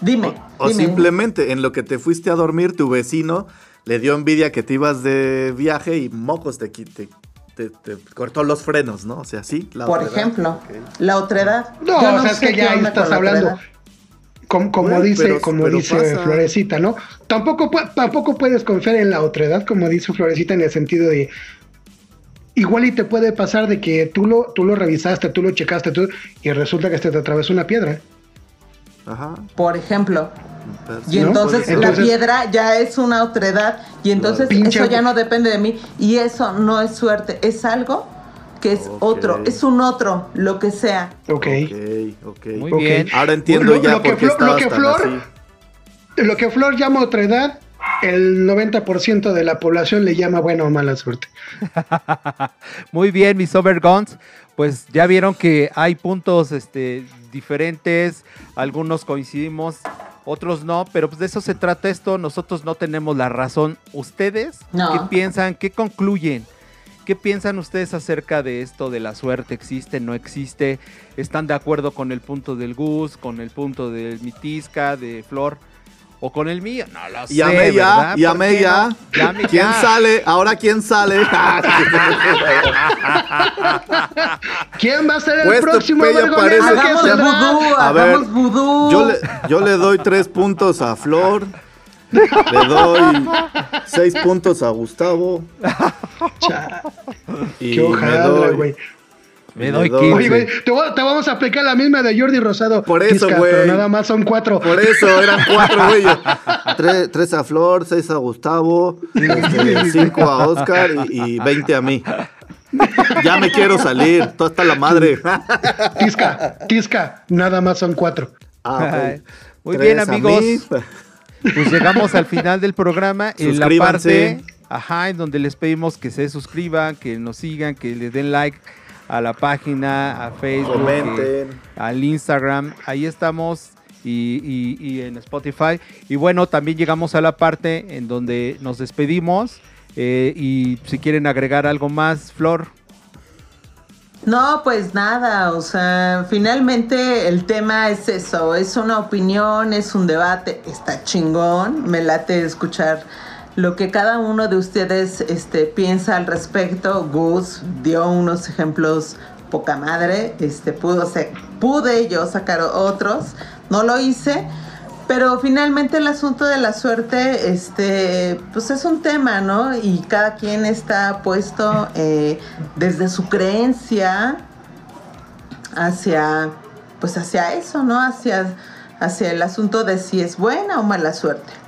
dime.
O,
dime.
simplemente en lo que te fuiste a dormir, tu vecino le dio envidia que te ibas de viaje y mocos te, te, te- te cortó los frenos, ¿no? O sea, sí. la
Por ejemplo, la otredad.
No,
Yo
o sea, es que ya estás hablando. Como, como
Bueno,
dice,
pero-
como
pero
dice
pasa.
Florecita, ¿no? Tampoco, tampoco puedes confiar en la otredad, como dice Florecita, en el sentido de igual y te puede pasar de que tú lo, tú lo revisaste, tú lo checaste, tú, y resulta que se te atravesó una piedra.
Ajá.
Por ejemplo. Y entonces la piedra ya es una otredad y entonces eso ya no depende de mí y eso no es suerte, es algo que es otro, es un otro, lo que sea.
Ok.
Ok, ok.
Muy bien.
Ahora entiendo
Lo-
ya
lo que
qué
Flo- lo que Flor-
así.
Lo que Flor llama otredad, el 90% de la población le llama buena o mala suerte.
Muy bien, mis Overguns. Pues ya vieron que hay puntos este, diferentes, algunos coincidimos, otros no, pero pues de eso se trata esto, nosotros no tenemos la razón. ¿Ustedes
No.
qué piensan? ¿Qué concluyen? ¿Qué piensan ustedes acerca de esto de la suerte? ¿Existe? ¿No existe? ¿Están de acuerdo con el punto del Gus, con el punto del Mitisca, de Flor? ¿O con el mío? No lo sé.
Ya,
¿verdad?
y
¿Por
amé
qué
ya.
no? Llame
¿Quién
ya.
sale? Ahora quién sale.
¿Quién va a ser el
Pues,
próximo vergonero
parece-
que
se-
vudú,
A ver,
hagamos vudú.
Yo le, yo le doy tres puntos a Flor. Le doy seis puntos a Gustavo. Y
Qué
me
hojaldra,
doy-
güey.
Me doy
doy-
15.
Oye, güey, te, voy- te vamos a aplicar la misma de Jordi Rosado.
Por eso, güey.
Pero nada más son cuatro.
Por eso eran cuatro, güey. Tres, tres a Flor, seis a Gustavo, este, cinco a Oscar y, 20 a mí. Ya me quiero salir, toda está la madre.
Tisca, Tisca, nada más son cuatro.
Ah,
muy bien, amigos. Pues llegamos al final del programa. En la parte, ajá, en donde les pedimos que se suscriban, que nos sigan, que les den like a la página, a Facebook,
Comenten.
al Instagram. Ahí estamos. Y, y- y en Spotify. Y bueno, también llegamos a la parte en donde nos despedimos. eh, y si quieren agregar algo más, Flor.
No, pues nada, o sea, finalmente el tema es eso, es una opinión, es un debate, está chingón, me late escuchar lo que cada uno de ustedes este, piensa al respecto. Gus dio unos ejemplos poca madre, este, pudo ser, pude yo sacar otros, no lo hice, pero finalmente el asunto de la suerte, este, pues es un tema, ¿no? Y cada quien está puesto eh, desde su creencia hacia, pues hacia eso, ¿no? Hacia, hacia el asunto de si es buena o mala suerte.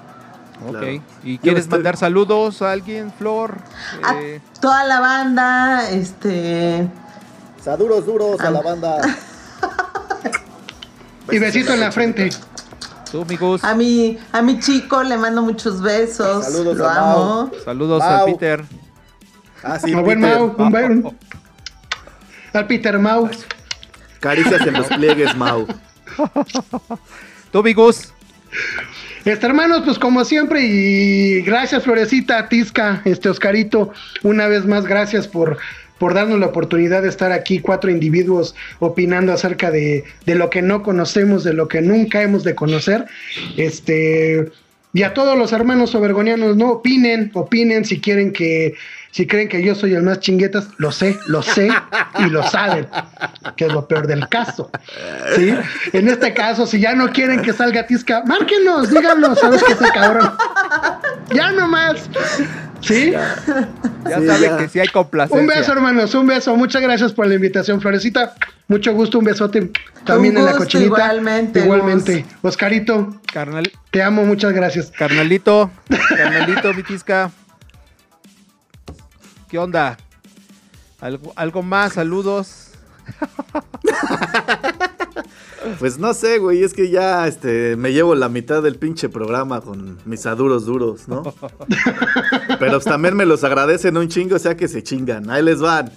Ok.
Claro.
¿Y quieres
estoy-
mandar saludos a alguien, Flor?
A
Eh,
toda la banda, este,
Saduros duros a la banda.
Y besito en la frente.
tú, mi Gus.
a mi, a mi chico le mando muchos besos,
Saludos
lo
a Mau.
amo.
Saludos
Mau.
al Peter.
Ah, sí,
buen
Peter.
Mau, un buen. Al Peter Mau.
Caricias en los pliegues, Mau.
Tú, mi Gus.
Este, hermanos, pues como siempre, y gracias, Florecita, Tisca, este Oscarito, una vez más, gracias por, por darnos la oportunidad de estar aquí, cuatro individuos opinando acerca de, de lo que no conocemos, de lo que nunca hemos de conocer. Este, y a todos los hermanos obergonianos, no opinen, opinen si quieren que, si creen que yo soy el más chinguetas, lo sé, lo sé y lo saben, que es lo peor del caso. ¿sí? En este caso, si ya no quieren que salga Tisca, márquenos, díganos, sabes que ese cabrón. Ya nomás. ¿Sí?
Ya
Sí,
saben
ya.
que sí hay complacencia.
Un beso, hermanos, un beso. Muchas gracias por la invitación, Florecita. Mucho gusto, un besote también
Un
en la cochinita.
igualmente,
Igualmente. Oscarito,
Carnal,
te amo, muchas gracias.
carnalito, carnalito, Vitisca. ¿Qué onda? ¿Algo, algo más? Saludos.
Pues no sé, güey, es que ya este, me llevo la mitad del pinche programa con mis aduros duros, ¿no? Pero pues, también me los agradecen un chingo, o sea que se chingan. Ahí les van.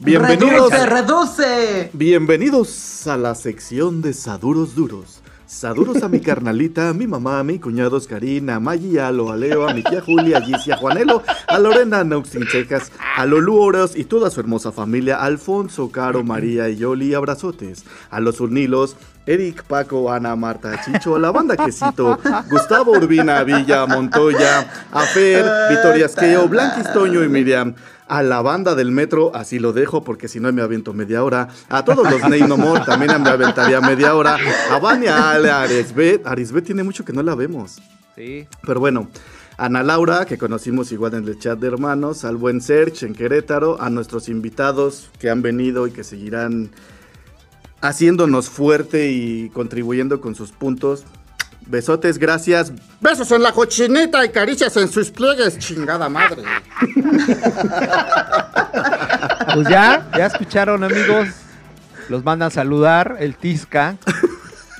Bienvenidos.
Reduce, reduce.
Bienvenidos a la sección de Saduros Duros. Saludos a mi carnalita, a mi mamá, a mi cuñado Oscarín, a Maggie, a Lo, a Leo, a mi tía Julia, a Gizzy, a Juanelo, a Lorena Nauxinchecas, a Lolu Oros y toda su hermosa familia, a Alfonso, Caro, María y Yoli, abrazotes. A los Urnilos, Eric, Paco, Ana, Marta, Chicho, a la banda Quesito, Gustavo Urbina, Villa, Montoya, a Fer, Victoria Esqueo, Blanquis Toño y Miriam. A la banda del metro, así lo dejo porque si no me aviento media hora. A todos los Ney No More también me aventaría media hora. A Vania, Ale, Arisbet. Arisbet tiene mucho que no la vemos.
Sí.
Pero bueno, Ana Laura, que conocimos igual en el chat de hermanos, al buen Serge en Querétaro, a nuestros invitados que han venido y que seguirán haciéndonos fuerte y contribuyendo con sus puntos. Besotes, gracias. Besos en la cochinita y caricias en sus pliegues, chingada madre.
Pues ya, ya escucharon amigos. Los mandan saludar el Tisca.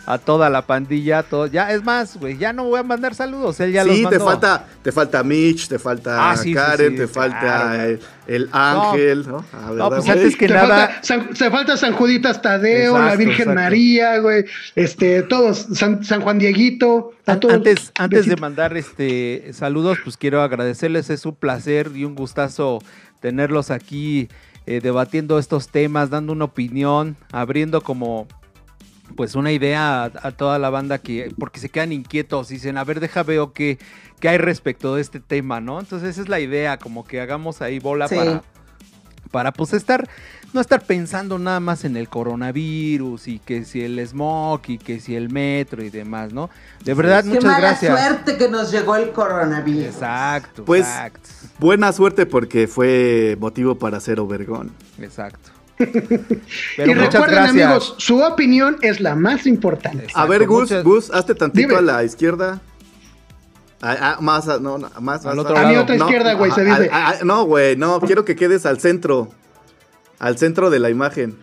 A toda la pandilla, a todo. Ya, es más, güey, ya no voy a mandar saludos. Él ya los
sí, te
mandó.
falta, te falta Mitch, te falta
Ah, sí,
Karen,
sí,
te falta
claro.
el, el Ángel, ¿no? Ah,
No,
¿verdad,
pues antes que
Te
nada.
falta, San, se falta San Juditas Tadeo, la Virgen
exacto.
María, güey, este, todos, San, San Juan Dieguito, a todos.
Antes, antes de mandar este saludos, pues quiero agradecerles, es un placer y un gustazo tenerlos aquí eh, debatiendo estos temas, dando una opinión, abriendo como pues una idea a, a toda la banda que, porque se quedan inquietos y dicen, a ver, deja veo qué, qué hay respecto de este tema, ¿no? Entonces esa es la idea, como que hagamos ahí bola
Sí.
para, para pues estar, no estar pensando nada más en el coronavirus y que si el smog y que si el metro y demás, ¿no? De verdad,
Qué
muchas
mala
gracias.
suerte que nos llegó el coronavirus.
Exacto,
Pues-
exacto,
Buena suerte porque fue motivo para ser Obergón.
exacto.
Y
Pero
recuerden,
gracias.
amigos, su opinión es la más importante.
A ver, Gus,
muchas-
Gus, hazte tantito
Dime.
a la izquierda. Ah, ah, más, a- no, no, más,
Al
más,
otro
más.
A mi otra
No,
izquierda, güey, se dice.
a- a- no, güey, no, quiero que quedes al centro. Al centro de la imagen.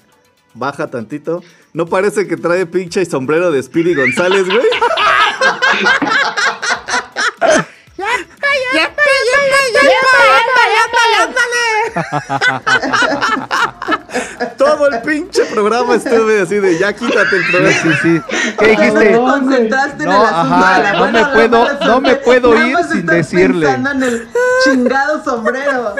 Baja tantito. ¿No parece que trae pinche sombrero de Speedy González, güey? Todo el pinche programa estuve así de ya quítate el programa.
sí, sí. ¿Qué
No
dijiste?
te concentraste en
No,
el asunto
ajá,
de la
no
buena
me
la
puedo-
mala
no me puedo ir sin
estás
decirle.
pensando en el chingado sombrero.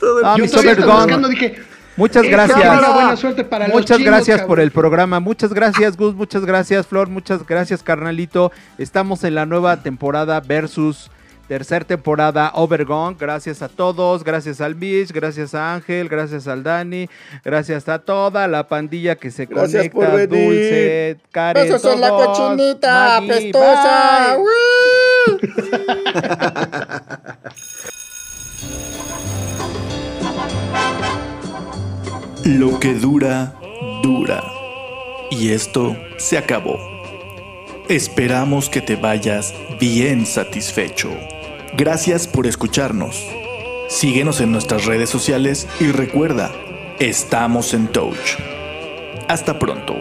Todo el
Ah,
Yo hasta
Sobergón.
buscando, dije,
Muchas
Esa
gracias.
buena suerte para los
muchas
chinos,
gracias por
cabrón.
el programa. Muchas gracias, Gus. Muchas gracias, Flor. Muchas gracias, carnalito. Estamos en la nueva temporada versus tercera temporada Overgone. Gracias a todos. Gracias al Mitch. Gracias a Ángel. Gracias al Dani. Gracias a toda la pandilla que se
Gracias
conecta.
por venir.
Dulce, Karen.
Besos en la
todos.
cochinita,
Maggie,
apestosa.
bye.
Lo que dura, dura. Y esto se acabó. Esperamos que te vayas bien satisfecho. Gracias por escucharnos. Síguenos en nuestras redes sociales y recuerda, estamos en Touch. Hasta pronto.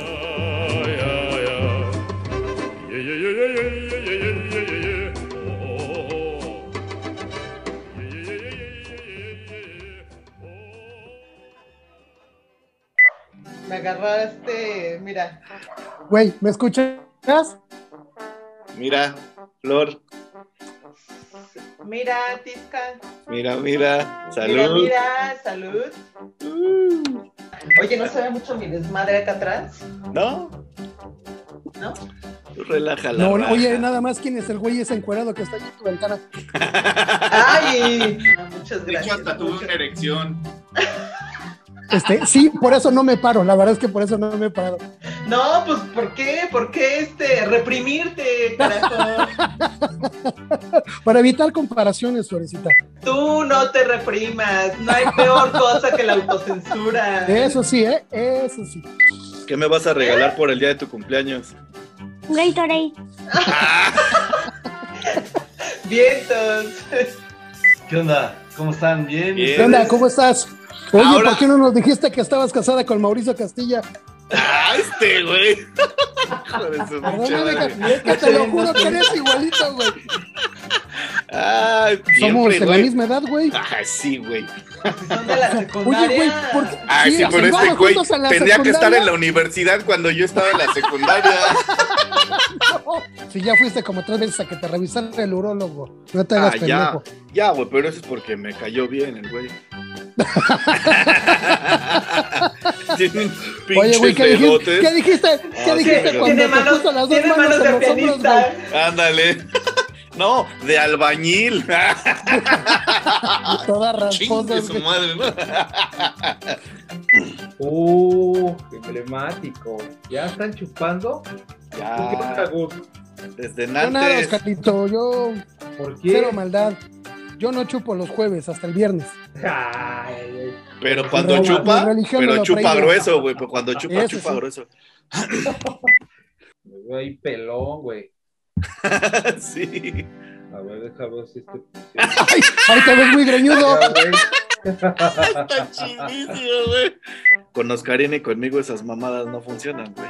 Me agarraste, mira.
güey, ¿me escuchas?
Mira, Flor,
Mira, Tisca.
mira, mira,
Mira,
salud.
mira, salud. Oye, ¿no se ve mucho mi desmadre acá atrás?
¿No?
¿No?
Tú relaja la
No, oye, nada más quién es el güey ese encuerado que está allí en tu ventana.
¡Ay! Muchas
De hecho,
gracias.
hasta tuve una erección.
Este, sí, por eso no me paro, la verdad es que por eso no me he parado.
No, pues ¿por qué? ¿Por qué este reprimirte, carajo?
Para evitar comparaciones, Florecita.
Tú no te reprimas. No hay peor cosa que la autocensura.
Eso sí, ¿eh? Eso sí.
¿Qué me vas a regalar por el día de tu cumpleaños?
Gatorade.
Vientos.
¿Qué onda? ¿Cómo están? ¿Bien?
Bien.
¿Qué onda? ¿Cómo estás? Oye,
Ahora-
¿por qué no nos dijiste que estabas casada con Mauricio Castilla?
¡Ah, este, güey!
Perdóname,
madre.
que, te lo juro que eres igualito, güey.
Ah,
Somos de la misma edad, güey.
Ay, sí, güey.
Son de la
Oye, güey, ¿por qué?
Ay, sí,
Sí,
pero este güey tendría que estar en la universidad cuando yo estaba en la secundaria.
Si ya fuiste como tres veces a que te revisara el urólogo. No te hagas
Ah, ya,
pendejo.
ya, güey, pero eso es porque me cayó bien el güey.
Oye, güey, ¿qué dijiste? ¿Qué dijiste? ¿Qué
Ah,
dijiste
sí,
cuando
tiene
te
manos,
puso las dos
tiene
manos
manos de
en los hombros,
pianista.
güey?
Ándale. No, de albañil.
Todas
Chingue
rasposas,
su madre, ¿no?
Uh, emblemático. ¿Ya están chupando? ¿Por qué
Ya, desde
Yo nada. Oscarito, yo
¿Por qué?
cero maldad. Yo no chupo los jueves hasta el viernes.
Ay,
Pero cuando
Mi
chupa, pero chupa grueso, güey. Pero cuando chupa,
Eso
chupa
sí.
grueso.
me veo ahí pelón, güey.
sí.
A ver, deja ver si este.
Ay, ahí te ves muy greñudo.
Está chidísimo, güey. Con Oscarina y conmigo esas mamadas no funcionan, güey.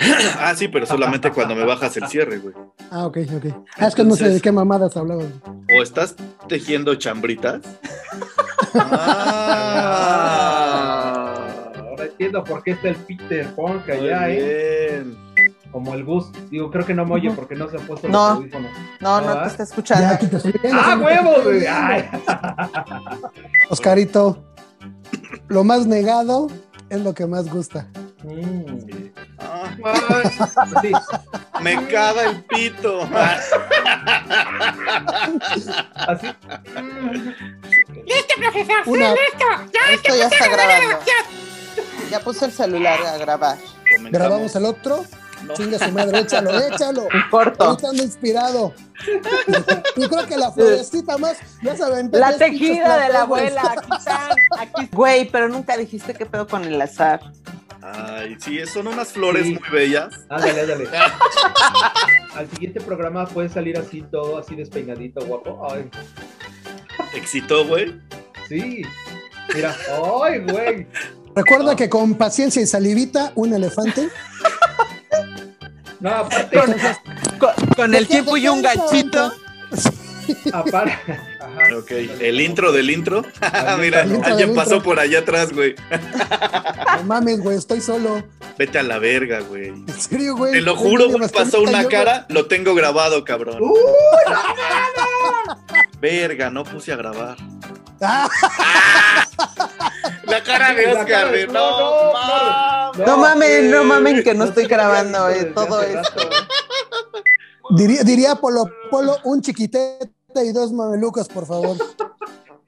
ah, sí, pero solamente cuando me bajas el cierre, güey.
Ah, ok, ok. Ah, es que no sé de qué mamadas hablabas.
O estás tejiendo chambritas. ah,
Ahora entiendo por qué está el Peter Punk
muy
allá, ¿eh? Como el Gus. Digo, creo que no me oye porque no se ha puesto
No.
los audífonos.
No, no
¿Ah?
te está
Ya,
escuchando.
aquí te estoy viendo,
¡Ah,
señor.
huevos, güey! Ay.
Oscarito, lo más negado es lo que más gusta.
Mm.
Ah,
Ay, sí.
me caga el pito.
Así.
Una,
Esto ya está grabando. Ya puse el celular a grabar.
grabamos el otro.
No.
Chinga su madre, échalo, échalo.
Corto.
Ahorita ando inspirado. Yo creo que la florecita más, ya saben.
La tejida de la abuela. Aquí están. Aquí. Güey, pero nunca dijiste qué pedo con el azar.
Ay, sí, son unas flores
Sí.
muy bellas.
Ándale, ándale. Al siguiente programa puedes salir así todo, así despeinadito, guapo. Ay,
Excitó, güey.
sí. Mira, ay, güey.
Recuerda que con paciencia y salivita, un elefante.
No, aparte,
Con, con el tiempo y un ganchito.
aparte. Ajá.
Ok, el intro del intro. Mira,
intro
alguien pasó
intro.
por allá atrás, güey.
No mames, güey, estoy solo.
Vete a la verga, güey.
En serio, güey.
Te lo juro, güey, pasó una
yo,
cara, lo tengo grabado, cabrón.
Uh,
Verga, no puse a grabar. La cara de Oscar,
cara de-
de
no, no,
no,
No mames, no mamen que no estoy grabando, eh, todo esto.
diría, diría Polo Polo, un chiquitete y dos mamelucos, por favor.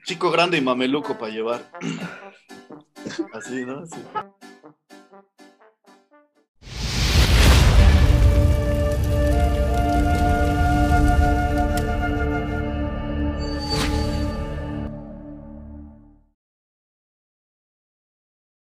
Chico grande y mameluco para llevar. Así, ¿no? Así.